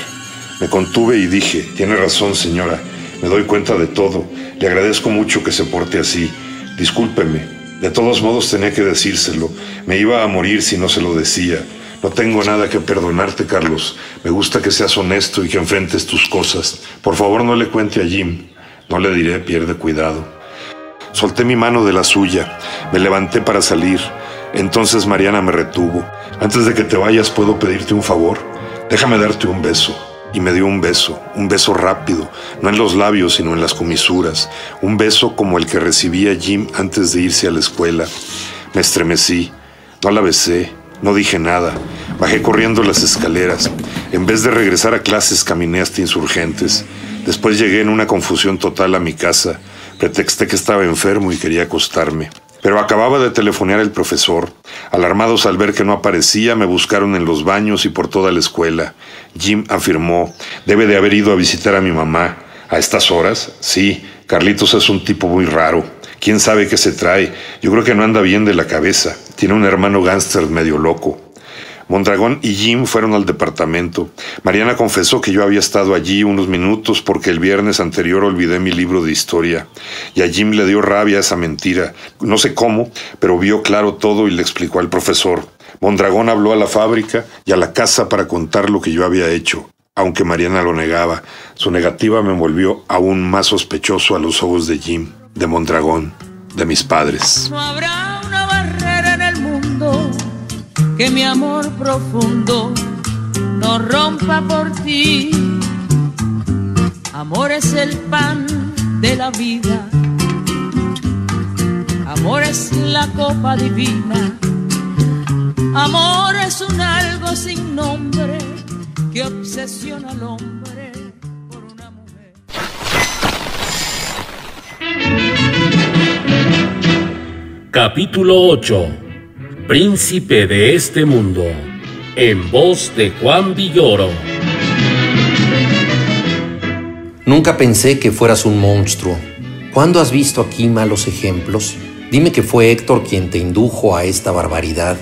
Me contuve y dije, tiene razón señora, me doy cuenta de todo, le agradezco mucho que se porte así, discúlpeme, de todos modos tenía que decírselo. Me iba a morir si no se lo decía. No tengo nada que perdonarte, Carlos. Me gusta que seas honesto y que enfrentes tus cosas. Por favor, no le cuente a Jim. No le diré, pierde cuidado. Solté mi mano de la suya. Me levanté para salir. Entonces Mariana me retuvo. Antes de que te vayas, ¿puedo pedirte un favor? Déjame darte un beso y me dio un beso, un beso rápido, no en los labios, sino en las comisuras, un beso como el que recibía Jim antes de irse a la escuela. Me estremecí, no la besé, no dije nada, bajé corriendo las escaleras. En vez de regresar a clases, caminé hasta insurgentes. Después llegué en una confusión total a mi casa. Pretexté que estaba enfermo y quería acostarme. Pero acababa de telefonear el profesor. Alarmados al ver que no aparecía, me buscaron en los baños y por toda la escuela. Jim afirmó, debe de haber ido a visitar a mi mamá. ¿A estas horas? Sí, Carlitos es un tipo muy raro. ¿Quién sabe qué se trae? Yo creo que no anda bien de la cabeza. Tiene un hermano gángster medio loco. Mondragón y Jim fueron al departamento. Mariana confesó que yo había estado allí unos minutos porque el viernes anterior olvidé mi libro de historia. Y a Jim le dio rabia esa mentira. No sé cómo, pero vio claro todo y le explicó al profesor. Mondragón habló a la fábrica y a la casa para contar lo que yo había hecho. Aunque Mariana lo negaba, su negativa me volvió aún más sospechoso a los ojos de Jim, de Mondragón, de mis padres. No habrá una barrera en el mundo que mi amor profundo no rompa por ti. Amor es el pan de la vida. Amor es la copa divina. Amor es un algo sin nombre que obsesiona al hombre. Capítulo 8 Príncipe de este mundo, en voz de Juan Villoro. Nunca pensé que fueras un monstruo. ¿Cuándo has visto aquí malos ejemplos? Dime que fue Héctor quien te indujo a esta barbaridad.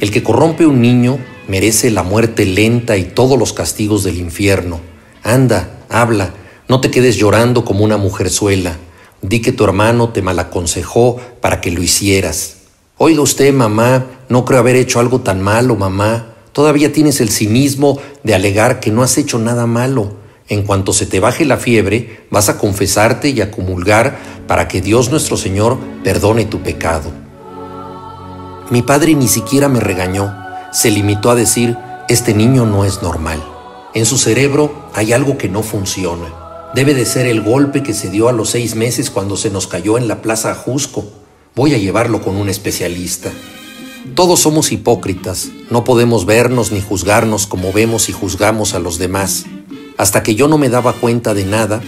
El que corrompe un niño merece la muerte lenta y todos los castigos del infierno. Anda, habla, no te quedes llorando como una mujerzuela. Di que tu hermano te malaconsejó para que lo hicieras. Oiga usted, mamá, no creo haber hecho algo tan malo, mamá. Todavía tienes el cinismo de alegar que no has hecho nada malo. En cuanto se te baje la fiebre, vas a confesarte y a comulgar para que Dios nuestro Señor perdone tu pecado. Mi padre ni siquiera me regañó. Se limitó a decir, este niño no es normal. En su cerebro hay algo que no funciona. Debe de ser el golpe que se dio a los seis meses cuando se nos cayó en la plaza Jusco. Voy a llevarlo con un especialista. Todos somos hipócritas, no podemos vernos ni juzgarnos como vemos y juzgamos a los demás. Hasta que yo no me daba cuenta de nada,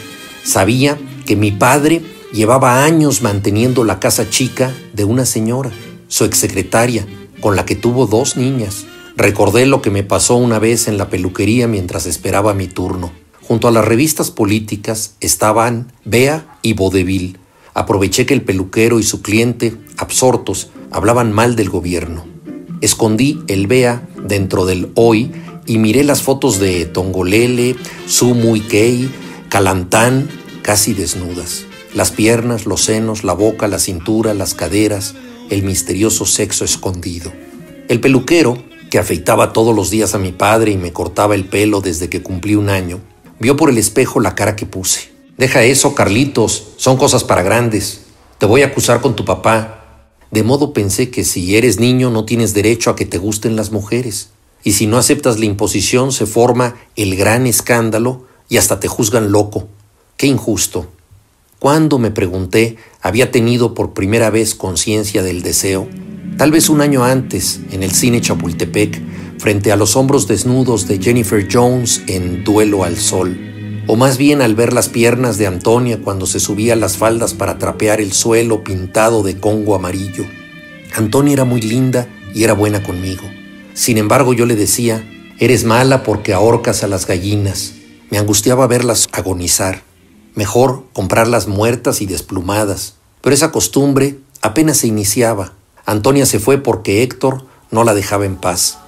sabía que mi padre llevaba años manteniendo la casa chica de una señora, su exsecretaria, con la que tuvo dos niñas. Recordé lo que me pasó una vez en la peluquería mientras esperaba mi turno. Junto a las revistas políticas estaban Bea y Vodevil, Aproveché que el peluquero y su cliente, absortos, hablaban mal del gobierno. Escondí el BEA dentro del hoy y miré las fotos de Tongolele, Sumu Kei, Calantán, casi desnudas. Las piernas, los senos, la boca, la cintura, las caderas, el misterioso sexo escondido. El peluquero, que afeitaba todos los días a mi padre y me cortaba el pelo desde que cumplí un año, vio por el espejo la cara que puse. Deja eso, Carlitos, son cosas para grandes. Te voy a acusar con tu papá. De modo pensé que si eres niño no tienes derecho a que te gusten las mujeres. Y si no aceptas la imposición se forma el gran escándalo y hasta te juzgan loco. Qué injusto. ¿Cuándo, me pregunté, había tenido por primera vez conciencia del deseo? Tal vez un año antes, en el cine Chapultepec, frente a los hombros desnudos de Jennifer Jones en Duelo al Sol, o más bien al ver las piernas de Antonia cuando se subía las faldas para trapear el suelo pintado de congo amarillo. Antonia era muy linda y era buena conmigo. Sin embargo, yo le decía, eres mala porque ahorcas a las gallinas. Me angustiaba verlas agonizar. Mejor comprarlas muertas y desplumadas. Pero esa costumbre apenas se iniciaba. Antonia se fue porque Héctor no la dejaba en paz.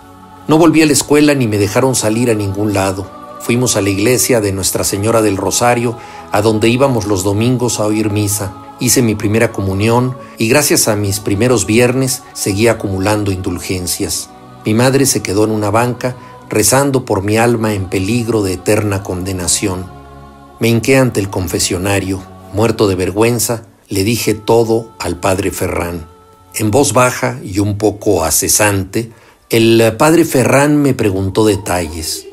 No volví a la escuela ni me dejaron salir a ningún lado. Fuimos a la iglesia de Nuestra Señora del Rosario, a donde íbamos los domingos a oír misa. Hice mi primera comunión y gracias a mis primeros viernes seguí acumulando indulgencias. Mi madre se quedó en una banca rezando por mi alma en peligro de eterna condenación. Me hinqué ante el confesionario, muerto de vergüenza, le dije todo al padre Ferrán. En voz baja y un poco acesante, el padre Ferrán me preguntó detalles.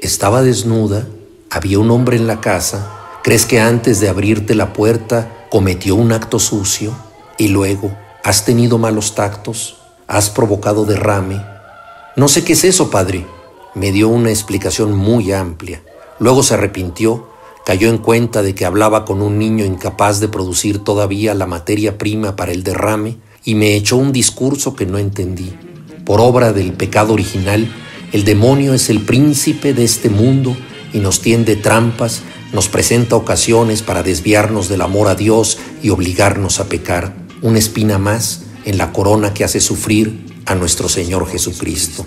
Estaba desnuda, había un hombre en la casa, ¿crees que antes de abrirte la puerta cometió un acto sucio? Y luego, ¿has tenido malos tactos? ¿Has provocado derrame? No sé qué es eso, padre. Me dio una explicación muy amplia. Luego se arrepintió, cayó en cuenta de que hablaba con un niño incapaz de producir todavía la materia prima para el derrame y me echó un discurso que no entendí. Por obra del pecado original, el demonio es el príncipe de este mundo y nos tiende trampas, nos presenta ocasiones para desviarnos del amor a Dios y obligarnos a pecar. Una espina más en la corona que hace sufrir a nuestro Señor Jesucristo.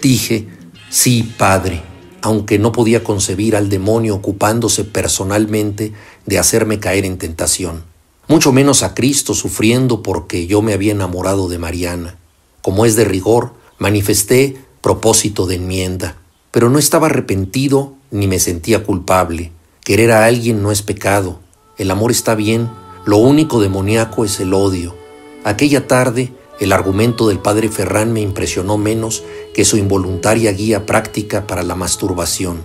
Dije, sí, Padre, aunque no podía concebir al demonio ocupándose personalmente de hacerme caer en tentación, mucho menos a Cristo sufriendo porque yo me había enamorado de Mariana. Como es de rigor, manifesté propósito de enmienda, pero no estaba arrepentido ni me sentía culpable. Querer a alguien no es pecado, el amor está bien, lo único demoníaco es el odio. Aquella tarde el argumento del padre Ferrán me impresionó menos que su involuntaria guía práctica para la masturbación.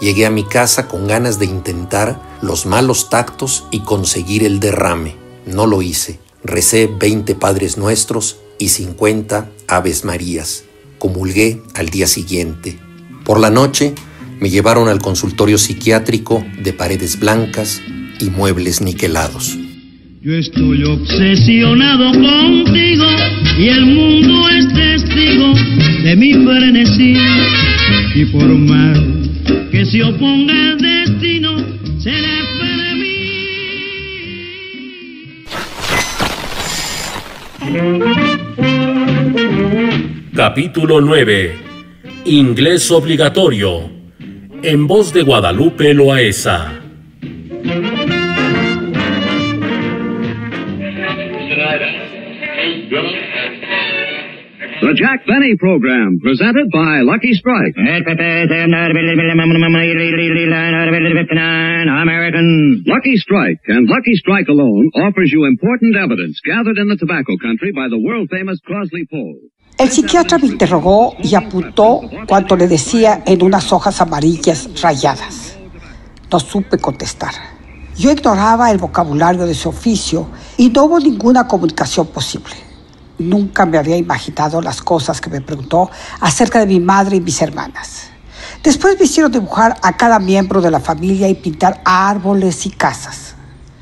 Llegué a mi casa con ganas de intentar los malos tactos y conseguir el derrame. No lo hice. Recé 20 Padres Nuestros y 50 Aves Marías. Comulgué al día siguiente. Por la noche me llevaron al consultorio psiquiátrico de paredes blancas y muebles niquelados. Yo estoy obsesionado contigo y el mundo es testigo de mi frenesí. Y por más que se oponga el destino, será de mí. Capítulo 9. Inglés obligatorio. En voz de Guadalupe Loaesa. The Jack Benny Program, presented by Lucky Strike. American. Lucky Strike and Lucky Strike alone offers you important evidence gathered in the tobacco country by the world famous Crosley Poll. El psiquiatra me interrogó y apuntó cuanto le decía en unas hojas amarillas rayadas. No supe contestar. Yo ignoraba el vocabulario de su oficio y no hubo ninguna comunicación posible. Nunca me había imaginado las cosas que me preguntó acerca de mi madre y mis hermanas. Después me hicieron dibujar a cada miembro de la familia y pintar árboles y casas.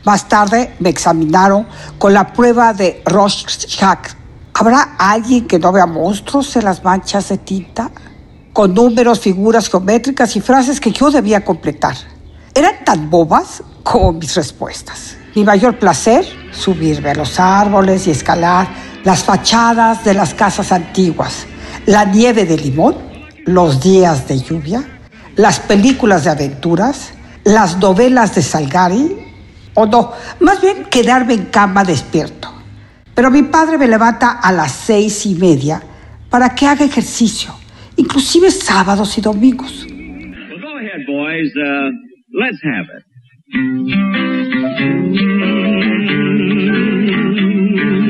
Más tarde me examinaron con la prueba de Rorschach. ¿Habrá alguien que no vea monstruos en las manchas de tinta? Con números, figuras geométricas y frases que yo debía completar. Eran tan bobas como mis respuestas. Mi mayor placer, subirme a los árboles y escalar las fachadas de las casas antiguas, la nieve de limón, los días de lluvia, las películas de aventuras, las novelas de Salgari, o no, más bien quedarme en cama despierto. Pero mi padre me levanta a las seis y media para que haga ejercicio, inclusive sábados y domingos. Well, go ahead, boys. Uh, let's have it.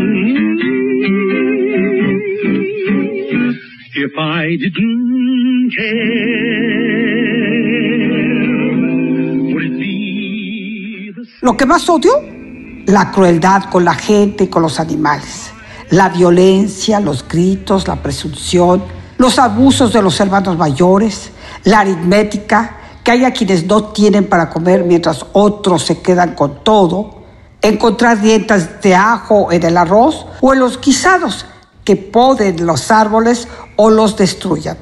If I didn't care, Lo que más odio, la crueldad con la gente y con los animales, la violencia, los gritos, la presunción, los abusos de los hermanos mayores, la aritmética, que haya quienes no tienen para comer mientras otros se quedan con todo, encontrar dientes de ajo en el arroz o en los guisados que poden los árboles o los destruyan,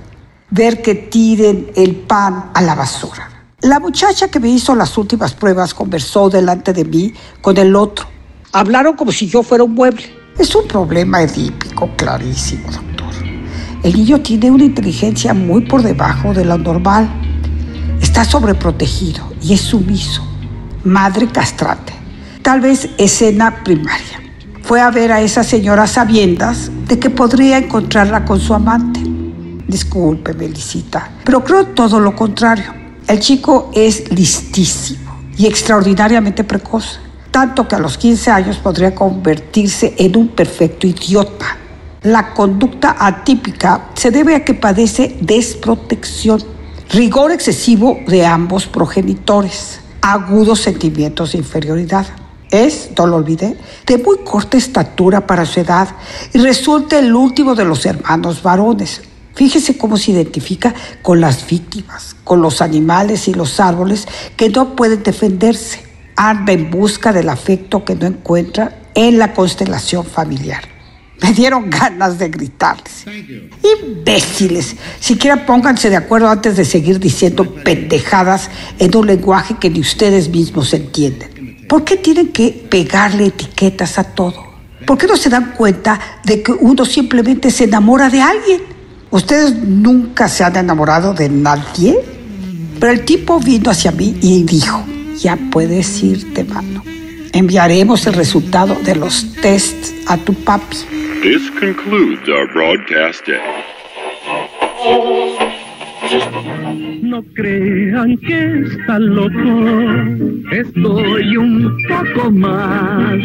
ver que tiren el pan a la basura. La muchacha que me hizo las últimas pruebas conversó delante de mí con el otro. Hablaron como si yo fuera un mueble. Es un problema edípico clarísimo, doctor. El niño tiene una inteligencia muy por debajo de lo normal. Está sobreprotegido y es sumiso. Madre castrante. Tal vez escena primaria. Fue a ver a esa señora sabiendas de que podría encontrarla con su amante. Disculpe, Melisita, pero creo todo lo contrario. El chico es listísimo y extraordinariamente precoz, tanto que a los 15 años podría convertirse en un perfecto idiota. La conducta atípica se debe a que padece desprotección, rigor excesivo de ambos progenitores, agudos sentimientos de inferioridad. Es, no lo olvidé, de muy corta estatura para su edad y resulta el último de los hermanos varones. Fíjese cómo se identifica con las víctimas, con los animales y los árboles que no pueden defenderse. Anda en busca del afecto que no encuentra en la constelación familiar. Me dieron ganas de gritarles. Imbéciles. Siquiera pónganse de acuerdo antes de seguir diciendo pendejadas en un lenguaje que ni ustedes mismos entienden. ¿Por qué tienen que pegarle etiquetas a todo? ¿Por qué no se dan cuenta de que uno simplemente se enamora de alguien? ¿Ustedes nunca se han enamorado de nadie? Pero el tipo vino hacia mí y dijo, ya puedes irte, mano. Enviaremos el resultado de los tests a tu papi. This concludes our broadcast day. No crean que está loco, estoy un poco más.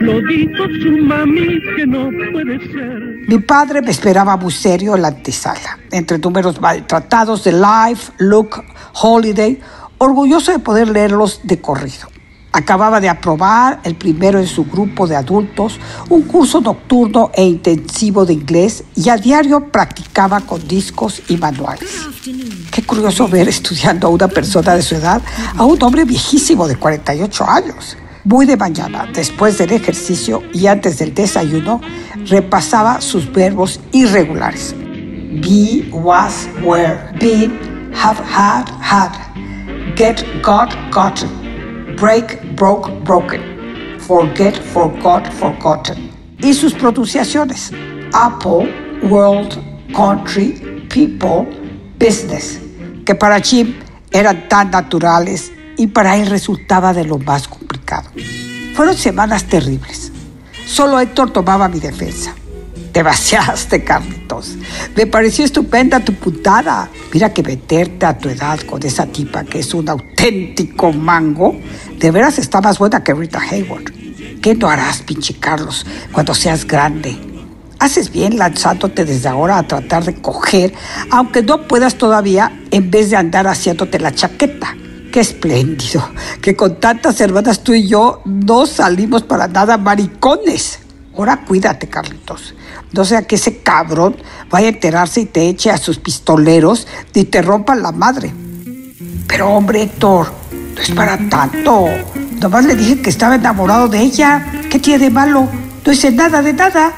Lo dijo su mami que no puede ser. Mi padre me esperaba muy serio en la antesala, entre números maltratados de Life, Look, Holiday, orgulloso de poder leerlos de corrido. Acababa de aprobar el primero en su grupo de adultos un curso nocturno e intensivo de inglés y a diario practicaba con discos y manuales. Qué curioso ver estudiando a una persona de su edad a un hombre viejísimo de 48 años. Muy de mañana, después del ejercicio y antes del desayuno, repasaba sus verbos irregulares. Be, was, were, been, have, had, had. Get, got, gotten. Break, broke, broken. Forget, forgot, forgotten. Y sus pronunciaciones. Apple, world, country, people, business. Que para Jim eran tan naturales y para él resultaba de lo más complicado. Fueron semanas terribles. Solo Héctor tomaba mi defensa. Te vaciaste, Carlitos. Me pareció estupenda tu puntada. Mira que meterte a tu edad con esa tipa que es un auténtico mango, de veras está más buena que Rita Hayward. ¿Qué no harás, pinche Carlos, cuando seas grande? Haces bien lanzándote desde ahora a tratar de coger, aunque no puedas todavía, en vez de andar haciéndote la chaqueta. Qué espléndido, que con tantas hermanas tú y yo no salimos para nada maricones. Ahora cuídate, Carlitos. No sea que ese cabrón vaya a enterarse y te eche a sus pistoleros y te rompan la madre. Pero hombre, Héctor, es para tanto. Nomás le dije que estaba enamorado de ella. ¿Qué tiene de malo? No hice nada de nada.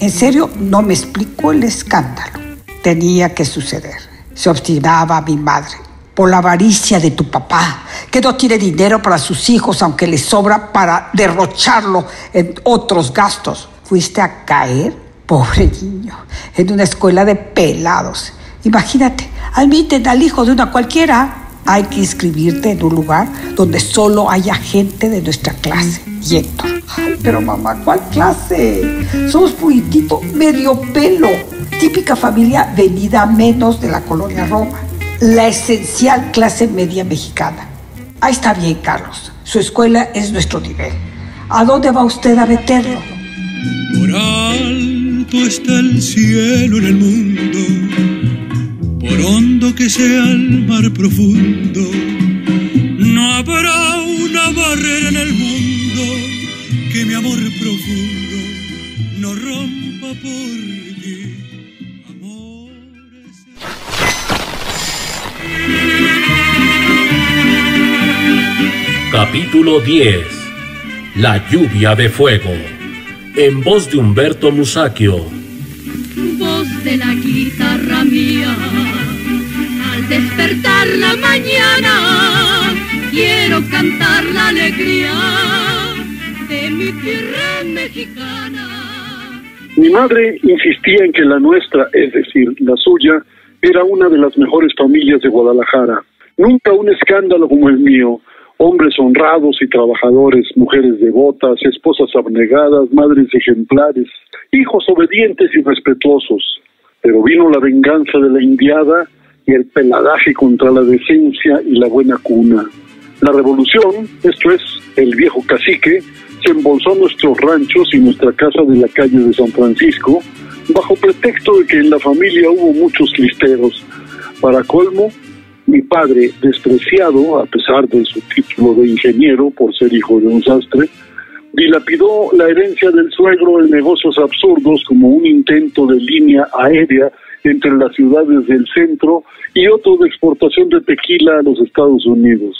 En serio, no me explico el escándalo. Tenía que suceder. Se obstinaba mi madre por la avaricia de tu papá, que no tiene dinero para sus hijos, aunque le sobra para derrocharlo en otros gastos. Fuiste a caer, pobre niño, en una escuela de pelados. Imagínate, admiten al hijo de una cualquiera. Hay que inscribirte en un lugar donde solo haya gente de nuestra clase. Y Héctor, "Ay, pero mamá, ¿cuál clase? Somos puritito, medio pelo. Típica familia venida menos de la colonia Roma. La esencial clase media mexicana. Ahí está bien, Carlos. Su escuela es nuestro nivel. ¿A dónde va usted a meterlo? Por alto está el cielo en el mundo, por hondo que sea el mar profundo, no habrá una barrera en el mundo que mi amor profundo no rompa por ti. Capítulo 10 La lluvia de fuego En voz de Humberto Musacchio voz de la guitarra mía. Despertar la mañana, quiero cantar la alegría de mi tierra mexicana. Mi madre insistía en que la nuestra, es decir, la suya, era una de las mejores familias de Guadalajara. Nunca un escándalo como el mío. Hombres honrados y trabajadores, mujeres devotas, esposas abnegadas, madres ejemplares, hijos obedientes y respetuosos. Pero vino la venganza de la indiada y el peladaje contra la decencia y la buena cuna. La revolución, esto es, el viejo cacique, se embolsó nuestros ranchos y nuestra casa de la calle de San Francisco, bajo pretexto de que en la familia hubo muchos listeros. Para colmo, mi padre, despreciado a pesar de su título de ingeniero por ser hijo de un sastre, dilapidó la herencia del suegro en negocios absurdos como un intento de línea aérea entre las ciudades del centro y otro de exportación de tequila a los Estados Unidos.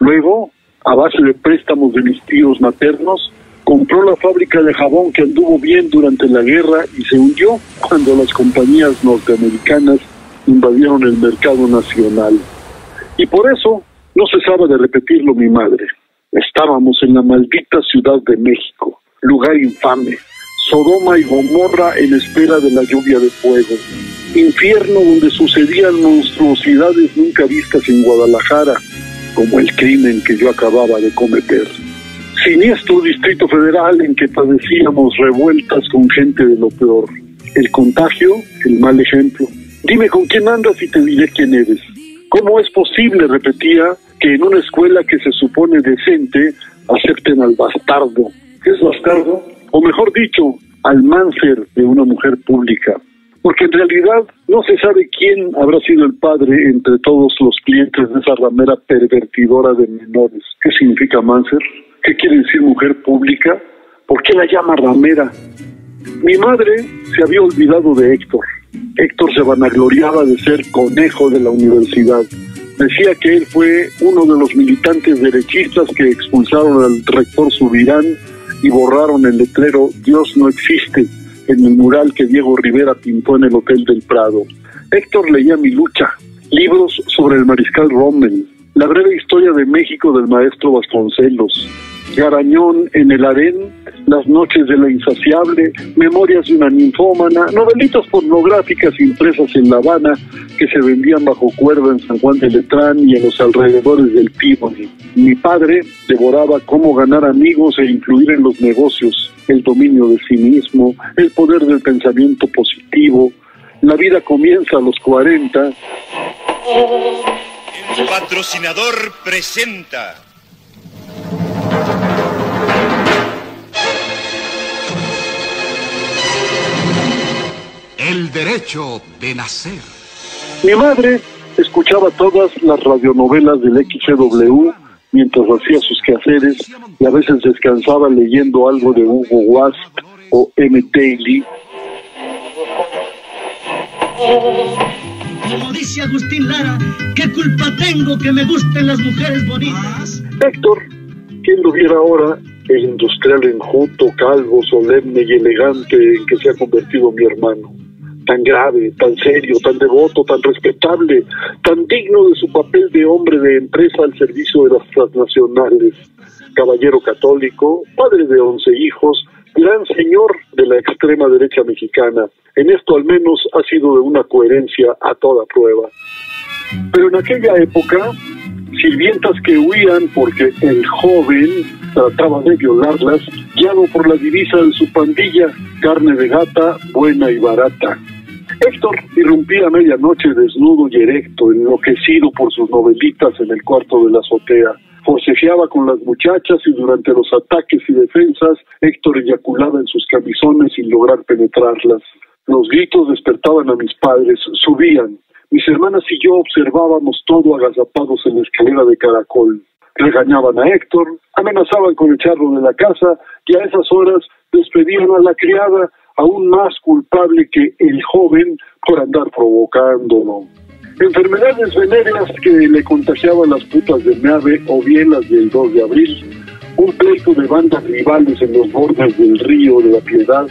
Luego, a base de préstamos de mis tíos maternos, compró la fábrica de jabón que anduvo bien durante la guerra y se hundió cuando las compañías norteamericanas invadieron el mercado nacional. Y por eso no cesaba de repetirlo mi madre. Estábamos en la maldita Ciudad de México, lugar infame, Sodoma y Gomorra en espera de la lluvia de fuego, infierno donde sucedían monstruosidades nunca vistas en Guadalajara, como el crimen que yo acababa de cometer. Siniestro Distrito Federal en que padecíamos revueltas con gente de lo peor. El contagio, el mal ejemplo. Dime con quién andas y te diré quién eres. ¿Cómo es posible, repetía, que en una escuela que se supone decente acepten al bastardo? ¿Qué es bastardo? O mejor dicho, al máncer de una mujer pública. Porque en realidad no se sabe quién habrá sido el padre entre todos los clientes de esa ramera pervertidora de menores. ¿Qué significa máncer? ¿Qué quiere decir mujer pública? ¿Por qué la llama ramera? Mi madre se había olvidado de Héctor. Héctor se vanagloriaba de ser conejo de la universidad. Decía que él fue uno de los militantes derechistas que expulsaron al rector Subirán y borraron el letrero Dios no existe en el mural que Diego Rivera pintó en el Hotel del Prado. Héctor leía Mi lucha, libros sobre el mariscal Rommel, la breve historia de México del maestro Vasconcelos, Garañón en el harén, Las noches de la insaciable, Memorias de una ninfómana, novelitas pornográficas impresas en La Habana que se vendían bajo cuerda en San Juan de Letrán y en los alrededores del Peabody. Mi padre devoraba cómo ganar amigos e influir en los negocios, el dominio de sí mismo, el poder del pensamiento positivo. La vida comienza a los 40 El patrocinador presenta. El derecho de nacer. Mi madre escuchaba todas las radionovelas del XCW mientras hacía sus quehaceres y a veces descansaba leyendo algo de Hugo Wasp o M. Daly. Como dice Agustín Lara, ¿qué culpa tengo que me gusten las mujeres bonitas? Héctor, ¿quién lo viera ahora? El industrial enjuto, calvo, solemne y elegante en que se ha convertido mi hermano. Tan grave, tan serio, tan devoto, tan respetable, tan digno de su papel de hombre de empresa al servicio de las transnacionales. Caballero católico, padre de once hijos, gran señor de la extrema derecha mexicana. En esto al menos ha sido de una coherencia a toda prueba. Pero en aquella época Sirvientas que huían porque el joven trataba de violarlas, guiado por la divisa de su pandilla, carne de gata, buena y barata. Héctor irrumpía a medianoche desnudo y erecto, enloquecido por sus novelitas en el cuarto de la azotea. Forcejeaba con las muchachas y durante los ataques y defensas, Héctor eyaculaba en sus camisones sin lograr penetrarlas. Los gritos despertaban a mis padres, subían. Mis hermanas y yo observábamos todo agazapados en la escalera de caracol. Regañaban a Héctor, amenazaban con echarlo de la casa y a esas horas despedían a la criada aún más culpable que el joven por andar provocándolo. Enfermedades venéreas que le contagiaban las putas de Meave o bien las del 2 de abril, un pleito de bandas rivales en los bordes del río de la Piedad.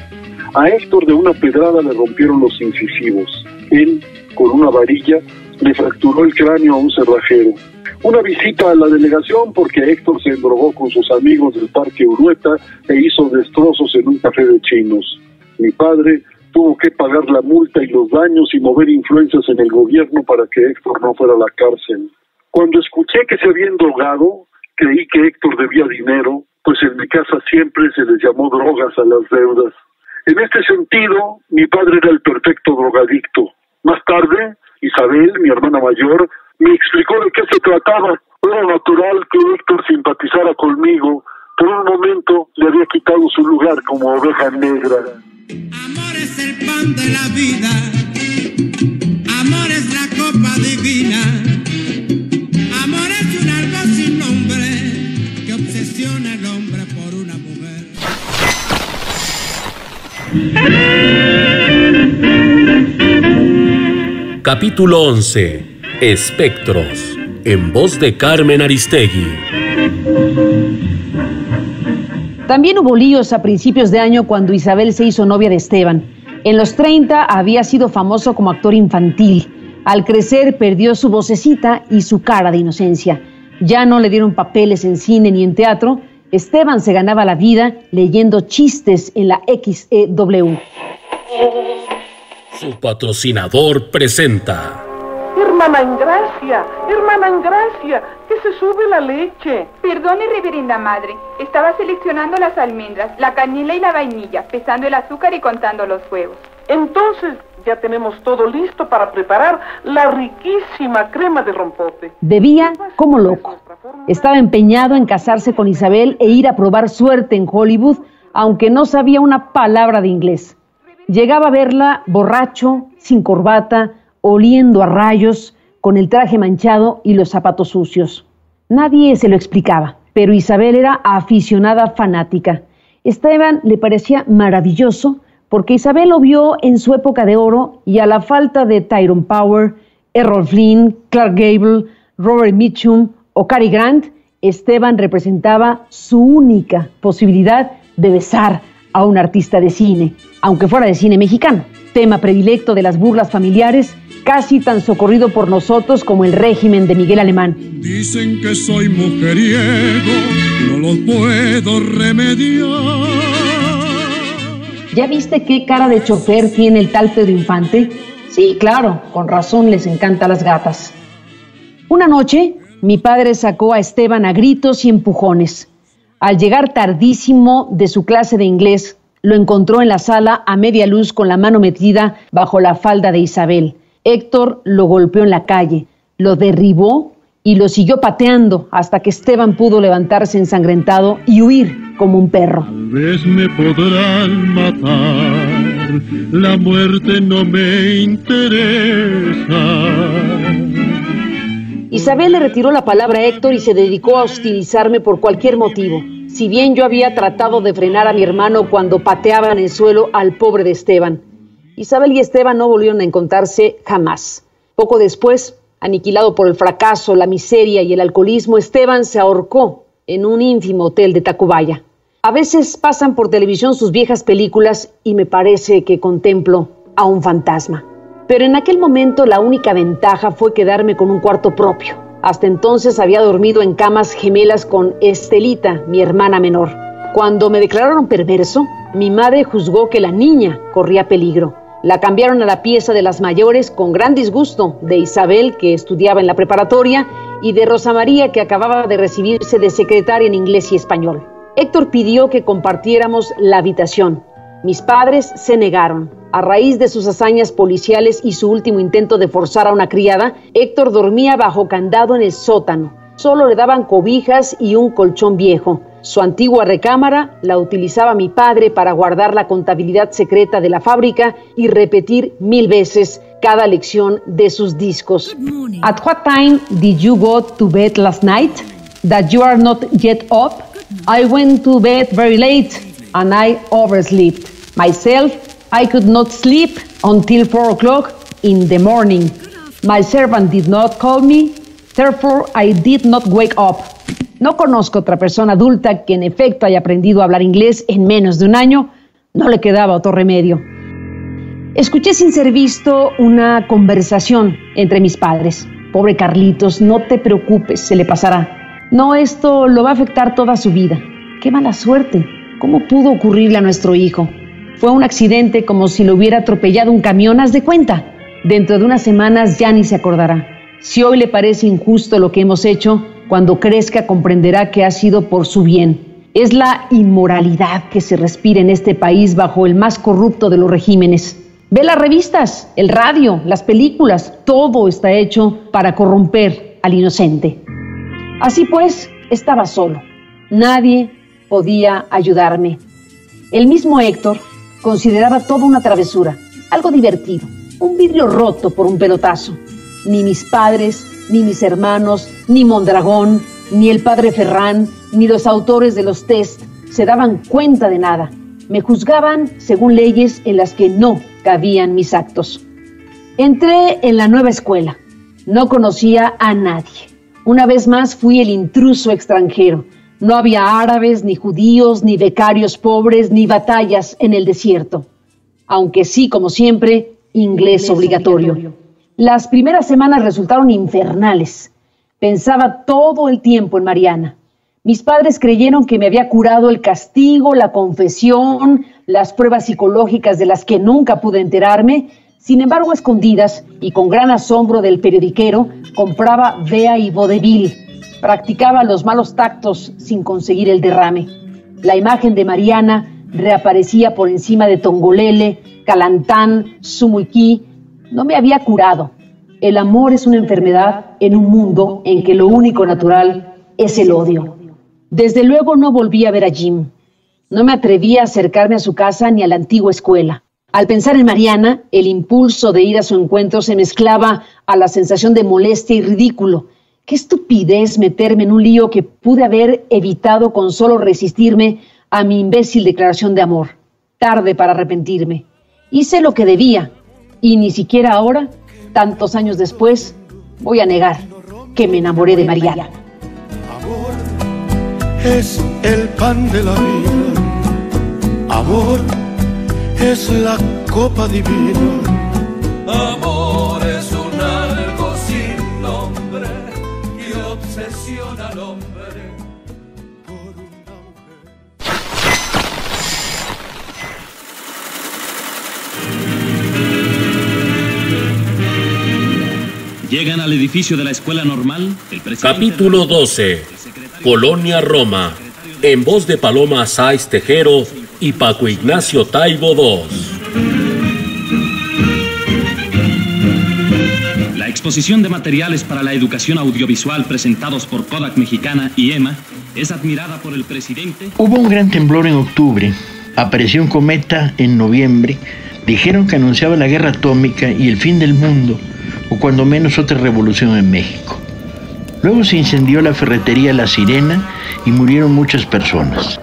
A Héctor de una pedrada le rompieron los incisivos. Él, con una varilla, le fracturó el cráneo a un cerrajero. Una visita a la delegación porque Héctor se endrogó con sus amigos del Parque Urueta e hizo destrozos en un café de chinos. Mi padre tuvo que pagar la multa y los daños y mover influencias en el gobierno para que Héctor no fuera a la cárcel. Cuando escuché que se habían drogado, creí que Héctor debía dinero, pues en mi casa siempre se les llamó drogas a las deudas. En este sentido, mi padre era el perfecto drogadicto. Más tarde, Isabel, mi hermana mayor, me explicó de qué se trataba. Era natural que Héctor simpatizara conmigo. Por un momento le había quitado su lugar como oveja negra. Amor es el pan de la vida. Amor es la copa divina. Amor es un algo sin nombre que obsesiona al hombre por una mujer. Capítulo 11. Espectros. En voz de Carmen Aristegui. También hubo líos a principios de año cuando Isabel se hizo novia de Esteban. En los 30 había sido famoso como actor infantil. Al crecer perdió su vocecita y su cara de inocencia. Ya no le dieron papeles en cine ni en teatro. Esteban se ganaba la vida leyendo chistes en la XEW. Su patrocinador presenta. Hermana Ingracia, hermana Ingracia, que se sube la leche. Perdone, reverenda madre. Estaba seleccionando las almendras, la canela y la vainilla, pesando el azúcar y contando los huevos. Entonces ya tenemos todo listo para preparar la riquísima crema de rompope. Debía como loco. Estaba empeñado en casarse con Isabel e ir a probar suerte en Hollywood, aunque no sabía una palabra de inglés. Llegaba a verla borracho, sin corbata, oliendo a rayos, con el traje manchado y los zapatos sucios. Nadie se lo explicaba, pero Isabel era aficionada fanática. Esteban le parecía maravilloso porque Isabel lo vio en su época de oro y a la falta de Tyrone Power, Errol Flynn, Clark Gable, Robert Mitchum o Cary Grant, Esteban representaba su única posibilidad de besar a un artista de cine, aunque fuera de cine mexicano, tema predilecto de las burlas familiares, casi tan socorrido por nosotros como el régimen de Miguel Alemán. Dicen que soy mujeriego, no lo puedo remediar. ¿Ya viste qué cara de chofer tiene el tal Pedro Infante? Sí, claro, con razón les encantan las gatas. Una noche, mi padre sacó a Esteban a gritos y empujones. Al llegar tardísimo de su clase de inglés, lo encontró en la sala a media luz con la mano metida bajo la falda de Isabel. Héctor lo golpeó en la calle, lo derribó y lo siguió pateando hasta que Esteban pudo levantarse ensangrentado y huir como un perro. Tal vez me podrán matar, la muerte no me interesa. Isabel le retiró la palabra a Héctor y se dedicó a hostilizarme por cualquier motivo. Si bien yo había tratado de frenar a mi hermano cuando pateaba en el suelo al pobre de Esteban. Isabel y Esteban no volvieron a encontrarse jamás. Poco después, aniquilado por el fracaso, la miseria y el alcoholismo, Esteban se ahorcó en un ínfimo hotel de Tacubaya. A veces pasan por televisión sus viejas películas y me parece que contemplo a un fantasma. Pero en aquel momento la única ventaja fue quedarme con un cuarto propio. Hasta entonces había dormido en camas gemelas con Estelita, mi hermana menor. Cuando me declararon perverso, mi madre juzgó que la niña corría peligro. La cambiaron a la pieza de las mayores con gran disgusto de Isabel, que estudiaba en la preparatoria, y de Rosa María que acababa de recibirse de secretaria en inglés y español. Héctor pidió que compartiéramos la habitación. Mis padres se negaron. A raíz de sus hazañas policiales y su último intento de forzar a una criada, Héctor dormía bajo candado en el sótano. Solo le daban cobijas y un colchón viejo. Su antigua recámara la utilizaba mi padre para guardar la contabilidad secreta de la fábrica y repetir mil veces cada lección de sus discos. At what time did you go to bed last night? That you are not yet up? I went to bed very late and I overslept. Myself, I could not sleep until four o'clock in the morning. My servant did not call me, therefore I did not wake up. No conozco otra persona adulta que en efecto haya aprendido a hablar inglés en menos de un año. No le quedaba otro remedio. Escuché sin ser visto una conversación entre mis padres. Pobre Carlitos, no te preocupes, se le pasará. No, esto lo va a afectar toda su vida. Qué mala suerte. ¿Cómo pudo ocurrirle a nuestro hijo? Fue un accidente como si lo hubiera atropellado un camión, haz de cuenta. Dentro de unas semanas ya ni se acordará. Si hoy le parece injusto lo que hemos hecho, cuando crezca comprenderá que ha sido por su bien. Es la inmoralidad que se respira en este país bajo el más corrupto de los regímenes. Ve las revistas, el radio, las películas, todo está hecho para corromper al inocente. Así pues, estaba solo. Nadie podía ayudarme. El mismo Héctor consideraba todo una travesura, algo divertido, un vidrio roto por un pelotazo. Ni mis padres, ni mis hermanos, ni Mondragón, ni el padre Ferrán, ni los autores de los test se daban cuenta de nada. Me juzgaban según leyes en las que no cabían mis actos. Entré en la nueva escuela. No conocía a nadie. Una vez más fui el intruso extranjero. No había árabes, ni judíos, ni becarios pobres, ni batallas en el desierto. Aunque sí, como siempre, inglés, obligatorio. Las primeras semanas resultaron infernales. Pensaba todo el tiempo en Mariana. Mis padres creyeron que me había curado el castigo, la confesión, las pruebas psicológicas de las que nunca pude enterarme. Sin embargo, escondidas y con gran asombro del periodiquero, compraba Bea y Vodevil. Practicaba los malos tactos sin conseguir el derrame. La imagen de Mariana reaparecía por encima de Tongolele, Calantán, Sumuiquí, no me había curado. El amor es una enfermedad en un mundo en que lo único natural es el odio. Desde luego no volví a ver a Jim. No me atreví a acercarme a su casa ni a la antigua escuela. Al pensar en Mariana, el impulso de ir a su encuentro se mezclaba a la sensación de molestia y ridículo. Qué estupidez meterme en un lío que pude haber evitado con solo resistirme a mi imbécil declaración de amor. Tarde para arrepentirme. Hice lo que debía, y ni siquiera ahora, tantos años después, voy a negar que me enamoré de Mariana. Es el pan de la vida, amor es la copa divina. Amor Llegan al edificio de la escuela normal. El presidente Capítulo 12. Colonia Roma. En voz de Paloma Sáiz Tejero y Paco Ignacio Taibo II. La exposición de materiales para la educación audiovisual presentados por Kodak Mexicana y EMA es admirada por el presidente. Hubo un gran temblor en octubre, apareció un cometa en noviembre, dijeron que anunciaba la guerra atómica y el fin del mundo, o cuando menos otra revolución en México. Luego se incendió la ferretería La Sirena y murieron muchas personas.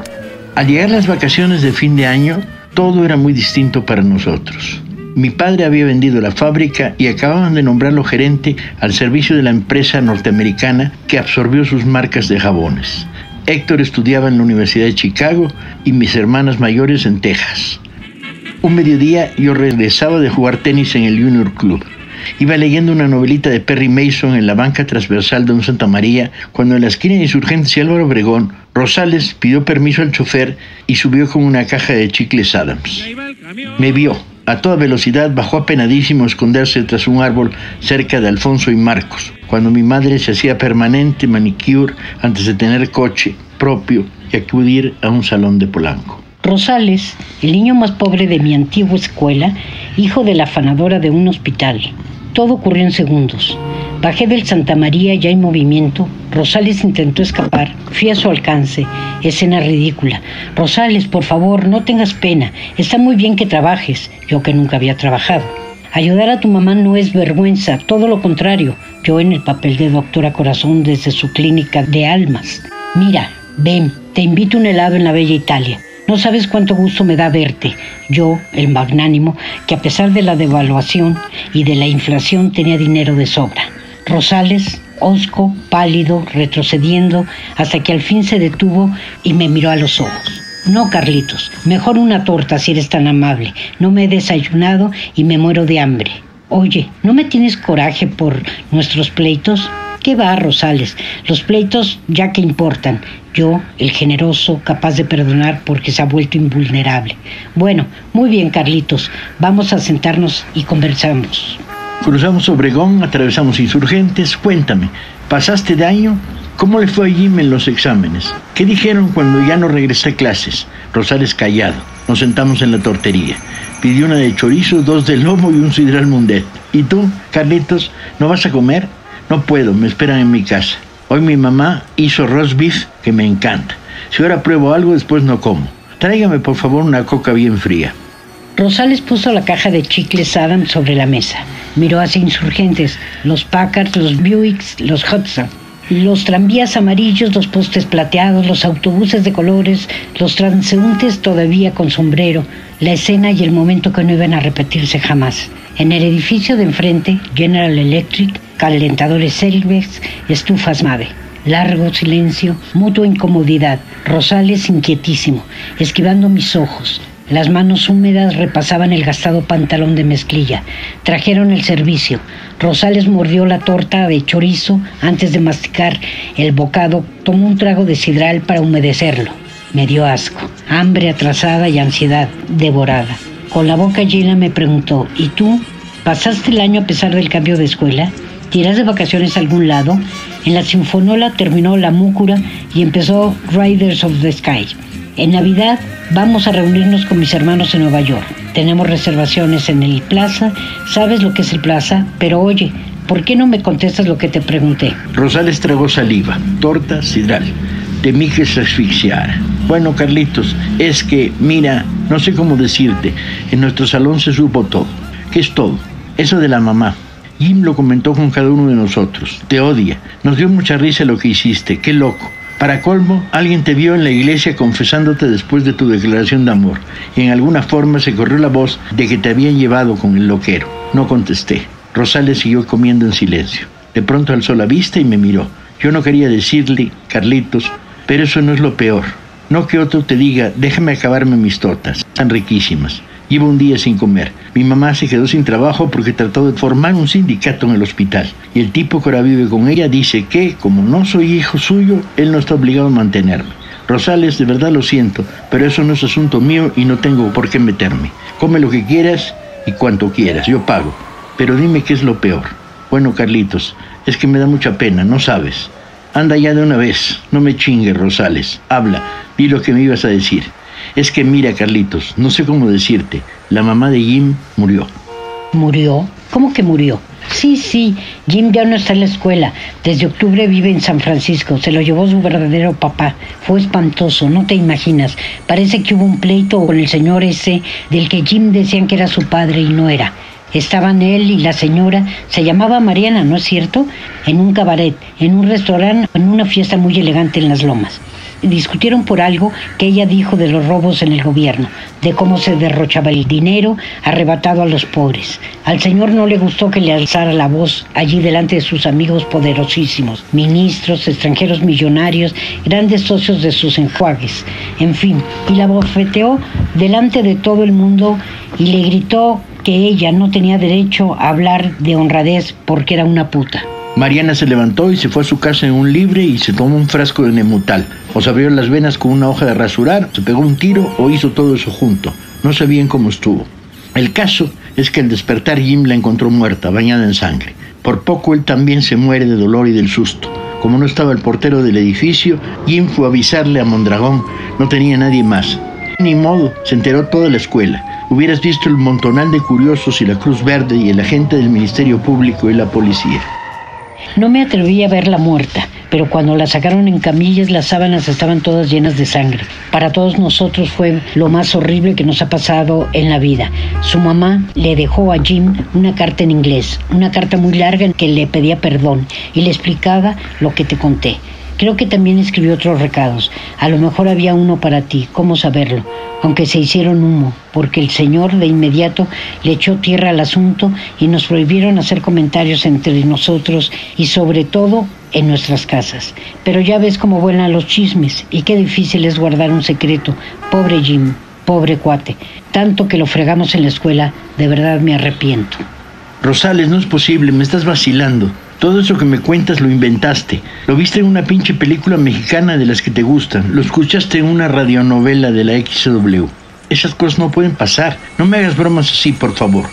Al llegar las vacaciones de fin de año, todo era muy distinto para nosotros. Mi padre había vendido la fábrica y acababan de nombrarlo gerente al servicio de la empresa norteamericana que absorbió sus marcas de jabones. Héctor estudiaba en la Universidad de Chicago y mis hermanas mayores en Texas. Un mediodía yo regresaba de jugar tenis en el Junior Club. Iba leyendo una novelita de Perry Mason en la banca transversal de un Santa María cuando en la esquina de Insurgentes y Álvaro Obregón, Rosales pidió permiso al chofer y subió con una caja de chicles Adams. Me vio, A toda velocidad bajó apenadísimo a esconderse tras un árbol cerca de Alfonso y Marcos, cuando mi madre se hacía permanente manicure antes de tener coche propio y acudir a un salón de Polanco. Rosales, el niño más pobre de mi antigua escuela, hijo de la afanadora de un hospital. Todo ocurrió en segundos. Bajé del Santa María ya en movimiento. Rosales intentó escapar. Fui a su alcance. Escena ridícula. Rosales, por favor, no tengas pena. Está muy bien que trabajes. Yo que nunca había trabajado. Ayudar a tu mamá no es vergüenza, todo lo contrario. Yo en el papel de doctora corazón desde su clínica de almas. Mira, ven, te invito un helado en la bella Italia. No sabes cuánto gusto me da verte. Yo, el magnánimo, que a pesar de la devaluación y de la inflación tenía dinero de sobra. Rosales, hosco, pálido, retrocediendo, hasta que al fin se detuvo y me miró a los ojos. No, Carlitos, mejor una torta si eres tan amable. No me he desayunado y me muero de hambre. Oye, ¿no me tienes coraje por nuestros pleitos? ¿Qué va, Rosales? Los pleitos ya que importan. Yo, el generoso, capaz de perdonar porque se ha vuelto invulnerable. Bueno, muy bien, Carlitos. Vamos a sentarnos y conversamos. Cruzamos Obregón, atravesamos insurgentes. Cuéntame, ¿pasaste de año? ¿Cómo le fue a Jim en los exámenes? ¿Qué dijeron cuando ya no regresé a clases? Rosales callado. Nos sentamos en la tortería. Pidió una de chorizo, dos de lomo y un sidral mundet. ¿Y tú, Carlitos, no vas a comer? No puedo, me esperan en mi casa. Hoy mi mamá hizo roast beef que me encanta. Si ahora pruebo algo, después no como. Tráigame por favor una coca bien fría. Rosales puso la caja de chicles Adam sobre la mesa. Miró hacia insurgentes, los Packard, los Buicks, los Hudson, los tranvías amarillos, los postes plateados, los autobuses de colores, los transeúntes todavía con sombrero, la escena y el momento que no iban a repetirse jamás. En el edificio de enfrente, General Electric, calentadores Selvex, estufas Mave. Largo silencio, mutua incomodidad, Rosales inquietísimo, esquivando mis ojos, las manos húmedas repasaban el gastado pantalón de mezclilla. Trajeron el servicio. Rosales mordió la torta de chorizo antes de masticar el bocado. Tomó un trago de sidral para humedecerlo. Me dio asco, hambre atrasada y ansiedad devorada. Con la boca llena me preguntó, ¿y tú? ¿Pasaste el año a pesar del cambio de escuela? ¿Tiras de vacaciones a algún lado? En la Sinfonola terminó la múcura y empezó Riders of the Sky. En Navidad vamos a reunirnos con mis hermanos en Nueva York. Tenemos reservaciones en el Plaza. Sabes lo que es el Plaza, pero oye, ¿por qué no me contestas lo que te pregunté? Rosales tragó saliva, torta, sidral. Temí que se asfixiara. Bueno, Carlitos, es que, mira, no sé cómo decirte, en nuestro salón se supo todo. ¿Qué es todo? Eso de la mamá. Jim lo comentó con cada uno de nosotros. Te odia. Nos dio mucha risa lo que hiciste. Qué loco. Para colmo, alguien te vio en la iglesia confesándote después de tu declaración de amor y en alguna forma se corrió la voz de que te habían llevado con el loquero. No contesté. Rosales siguió comiendo en silencio. De pronto alzó la vista y me miró. Yo no quería decirle, Carlitos, pero eso no es lo peor. No que otro te diga, déjame acabarme mis tortas, están riquísimas. Llevo un día sin comer. Mi mamá se quedó sin trabajo porque trató de formar un sindicato en el hospital. Y el tipo que ahora vive con ella dice que, como no soy hijo suyo, él no está obligado a mantenerme. Rosales, de verdad lo siento, pero eso no es asunto mío y no tengo por qué meterme. Come lo que quieras y cuanto quieras, yo pago. Pero dime qué es lo peor. Bueno, Carlitos, es que me da mucha pena, no sabes. Anda ya de una vez, no me chingues, Rosales. Habla, di lo que me ibas a decir. Es que mira, Carlitos, no sé cómo decirte, la mamá de Jim murió. ¿Murió? ¿Cómo que murió? Sí, sí, Jim ya no está en la escuela. Desde octubre vive en San Francisco. Se lo llevó su verdadero papá. Fue espantoso, no te imaginas. Parece que hubo un pleito con el señor ese del que Jim decían que era su padre y no era. Estaban él y la señora, se llamaba Mariana, ¿no es cierto? En un cabaret, en un restaurante, en una fiesta muy elegante en las lomas discutieron por algo que ella dijo de los robos en el gobierno, de cómo se derrochaba el dinero arrebatado a los pobres. Al señor no le gustó que le alzara la voz allí delante de sus amigos poderosísimos, ministros, extranjeros millonarios, grandes socios de sus enjuagues, en fin, y la bofeteó delante de todo el mundo y le gritó que ella no tenía derecho a hablar de honradez porque era una puta. Mariana se levantó y se fue a su casa en un libre y se tomó un frasco de nemutal. O se abrió las venas con una hoja de rasurar, se pegó un tiro o hizo todo eso junto. No sabían cómo estuvo. El caso es que al despertar Jim la encontró muerta, bañada en sangre. Por poco él también se muere de dolor y del susto. Como no estaba el portero del edificio, Jim fue a avisarle a Mondragón. No tenía nadie más. Ni modo, se enteró toda la escuela. Hubieras visto el montonal de curiosos y la Cruz Verde y el agente del Ministerio Público y la policía. No me atreví a verla muerta, pero cuando la sacaron en camillas las sábanas estaban todas llenas de sangre. Para todos nosotros fue lo más horrible que nos ha pasado en la vida. Su mamá le dejó a Jim una carta en inglés, una carta muy larga en que le pedía perdón y le explicaba lo que te conté. Creo que también escribió otros recados. A lo mejor había uno para ti, ¿cómo saberlo? Aunque se hicieron humo, porque el señor de inmediato le echó tierra al asunto y nos prohibieron hacer comentarios entre nosotros y sobre todo en nuestras casas. Pero ya ves cómo vuelan los chismes y qué difícil es guardar un secreto. Pobre Jim, pobre cuate. Tanto que lo fregamos en la escuela, de verdad me arrepiento. Rosales, no es posible, me estás vacilando. Todo eso que me cuentas lo inventaste. Lo viste en una pinche película mexicana de las que te gustan. Lo escuchaste en una radionovela de la XW. Esas cosas no pueden pasar. No me hagas bromas así, por favor.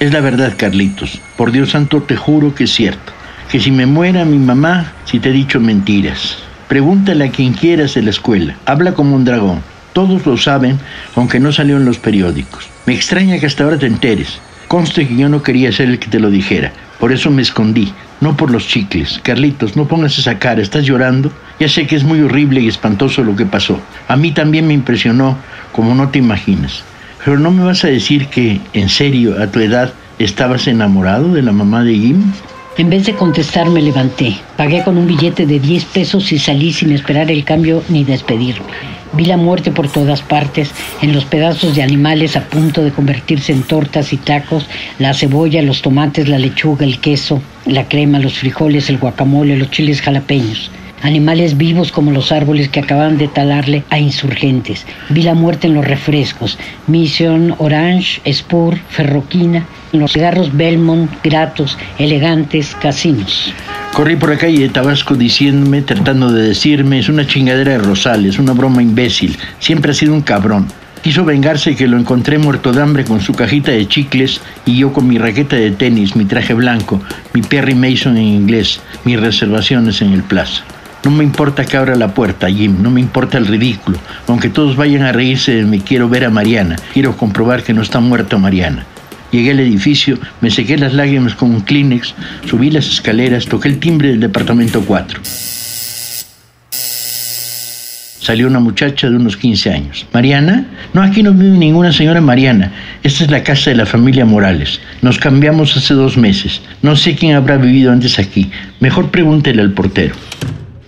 Es la verdad, Carlitos. Por Dios santo, te juro que es cierto. Que si me muera mi mamá, si te he dicho mentiras. Pregúntale a quien quieras de la escuela. Habla como un dragón. Todos lo saben, aunque no salió en los periódicos. Me extraña que hasta ahora te enteres. Conste que yo no quería ser el que te lo dijera. Por eso me escondí no por los chicles. Carlitos, no pongas esa cara, estás llorando. Ya sé que es muy horrible y espantoso lo que pasó. A mí también me impresionó, como no te imaginas. Pero no me vas a decir que, en serio, a tu edad, estabas enamorado de la mamá de Jim. En vez de contestar me levanté, pagué con un billete de 10 pesos y salí sin esperar el cambio ni despedirme. Vi la muerte por todas partes, en los pedazos de animales a punto de convertirse en tortas y tacos, la cebolla, los tomates, la lechuga, el queso, la crema, los frijoles, el guacamole, los chiles jalapeños. Animales vivos como los árboles que acaban de talarle a insurgentes. Vi la muerte en los refrescos, Mission, Orange, Spur, Ferroquina, en los cigarros Belmont, gratos, elegantes, casinos. Corrí por la calle de Tabasco diciéndome, tratando de decirme, es una chingadera de Rosales, una broma imbécil, siempre ha sido un cabrón. Quiso vengarse que lo encontré muerto de hambre con su cajita de chicles y yo con mi raqueta de tenis, mi traje blanco, mi Perry Mason en inglés, mis reservaciones en el plaza. No me importa que abra la puerta, Jim, no me importa el ridículo. Aunque todos vayan a reírse de mí, quiero ver a Mariana, quiero comprobar que no está muerta Mariana. Llegué al edificio, me sequé las lágrimas con un Kleenex, subí las escaleras, toqué el timbre del departamento 4. Salió una muchacha de unos 15 años. ¿Mariana? No, aquí no vive ninguna señora Mariana. Esta es la casa de la familia Morales. Nos cambiamos hace dos meses. No sé quién habrá vivido antes aquí. Mejor pregúntele al portero.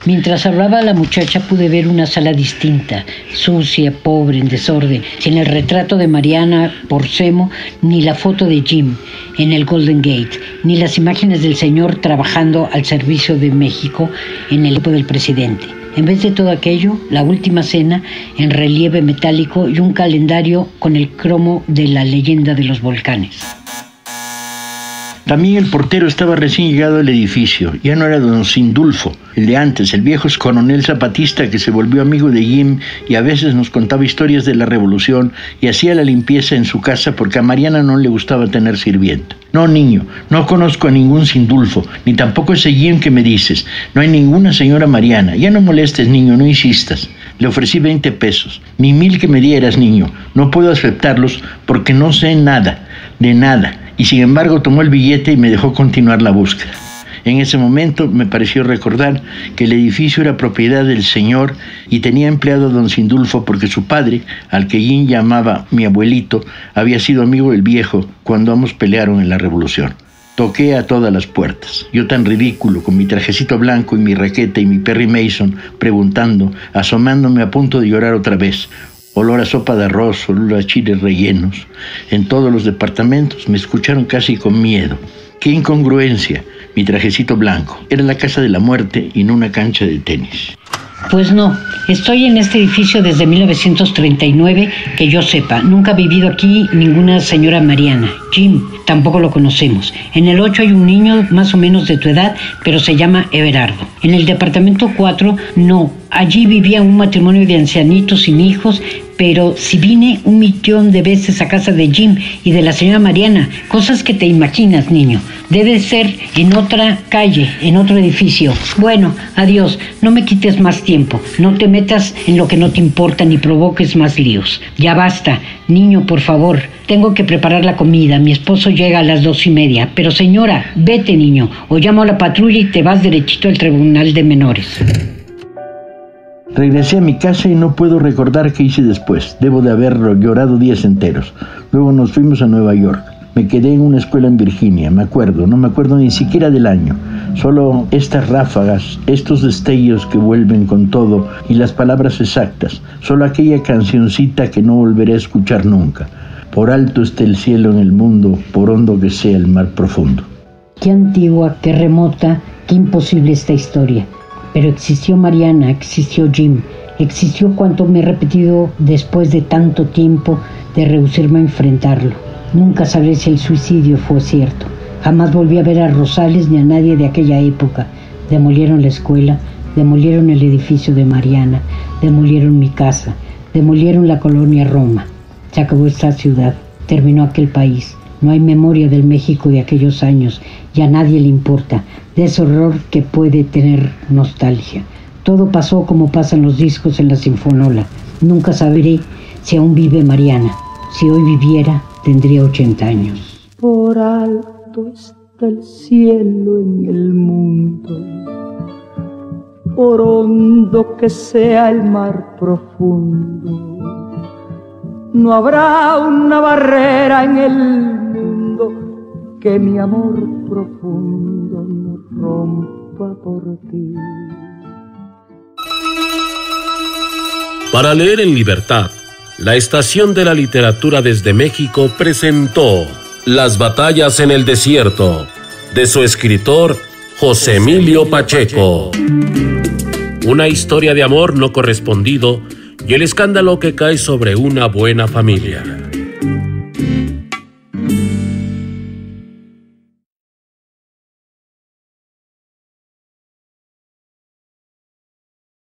Mientras hablaba la muchacha pude ver una sala distinta, sucia, pobre, en desorden, sin el retrato de Mariana Porcemo, ni la foto de Jim en el Golden Gate, ni las imágenes del señor trabajando al servicio de México en el equipo del presidente. En vez de todo aquello, la última cena en relieve metálico y un calendario con el cromo de la leyenda de los volcanes. También el portero estaba recién llegado al edificio. Ya no era don Sindulfo, el de antes, el viejo coronel zapatista que se volvió amigo de Jim y a veces nos contaba historias de la revolución y hacía la limpieza en su casa porque a Mariana no le gustaba tener sirvienta. No, niño, no conozco a ningún Sindulfo, ni tampoco ese Jim que me dices. No hay ninguna señora Mariana. Ya no molestes, niño, no insistas. Le ofrecí 20 pesos. Ni mil que me dieras, niño. No puedo aceptarlos porque no sé nada, de nada y sin embargo tomó el billete y me dejó continuar la búsqueda. En ese momento me pareció recordar que el edificio era propiedad del señor y tenía empleado a don Sindulfo porque su padre, al que Jim llamaba mi abuelito, había sido amigo del viejo cuando ambos pelearon en la revolución. Toqué a todas las puertas, yo tan ridículo, con mi trajecito blanco y mi raqueta y mi Perry Mason, preguntando, asomándome a punto de llorar otra vez, olor a sopa de arroz, olor a chiles rellenos. En todos los departamentos me escucharon casi con miedo. Qué incongruencia. Mi trajecito blanco. Era la casa de la muerte y no una cancha de tenis. Pues no, estoy en este edificio desde 1939, que yo sepa. Nunca ha vivido aquí ninguna señora Mariana. Jim, tampoco lo conocemos. En el 8 hay un niño más o menos de tu edad, pero se llama Everardo. En el departamento 4, no, Allí vivía un matrimonio de ancianitos sin hijos, pero si vine un millón de veces a casa de Jim y de la señora Mariana, cosas que te imaginas, niño. Debe ser en otra calle, en otro edificio. Bueno, adiós, no me quites más tiempo, no te metas en lo que no te importa ni provoques más líos. Ya basta, niño, por favor, tengo que preparar la comida, mi esposo llega a las dos y media. Pero señora, vete, niño, o llamo a la patrulla y te vas derechito al tribunal de menores. Regresé a mi casa y no puedo recordar qué hice después. Debo de haberlo llorado días enteros. Luego nos fuimos a Nueva York. Me quedé en una escuela en Virginia, me acuerdo, no me acuerdo ni siquiera del año. Solo estas ráfagas, estos destellos que vuelven con todo y las palabras exactas. Solo aquella cancioncita que no volveré a escuchar nunca. Por alto esté el cielo en el mundo, por hondo que sea el mar profundo. Qué antigua, qué remota, qué imposible esta historia. Pero existió Mariana, existió Jim, existió cuanto me he repetido después de tanto tiempo de rehusarme a enfrentarlo. Nunca sabré si el suicidio fue cierto. Jamás volví a ver a Rosales ni a nadie de aquella época. Demolieron la escuela, demolieron el edificio de Mariana, demolieron mi casa, demolieron la colonia Roma. Se acabó esta ciudad, terminó aquel país. No hay memoria del México de aquellos años y a nadie le importa, de ese horror que puede tener nostalgia. Todo pasó como pasan los discos en la Sinfonola. Nunca sabré si aún vive Mariana. Si hoy viviera, tendría 80 años. Por alto está el cielo en el mundo, por hondo que sea el mar profundo. No habrá una barrera en el que mi amor profundo no rompa por ti. Para leer en libertad, la Estación de la Literatura desde México presentó Las batallas en el desierto, de su escritor José Emilio Pacheco. Una historia de amor no correspondido y el escándalo que cae sobre una buena familia.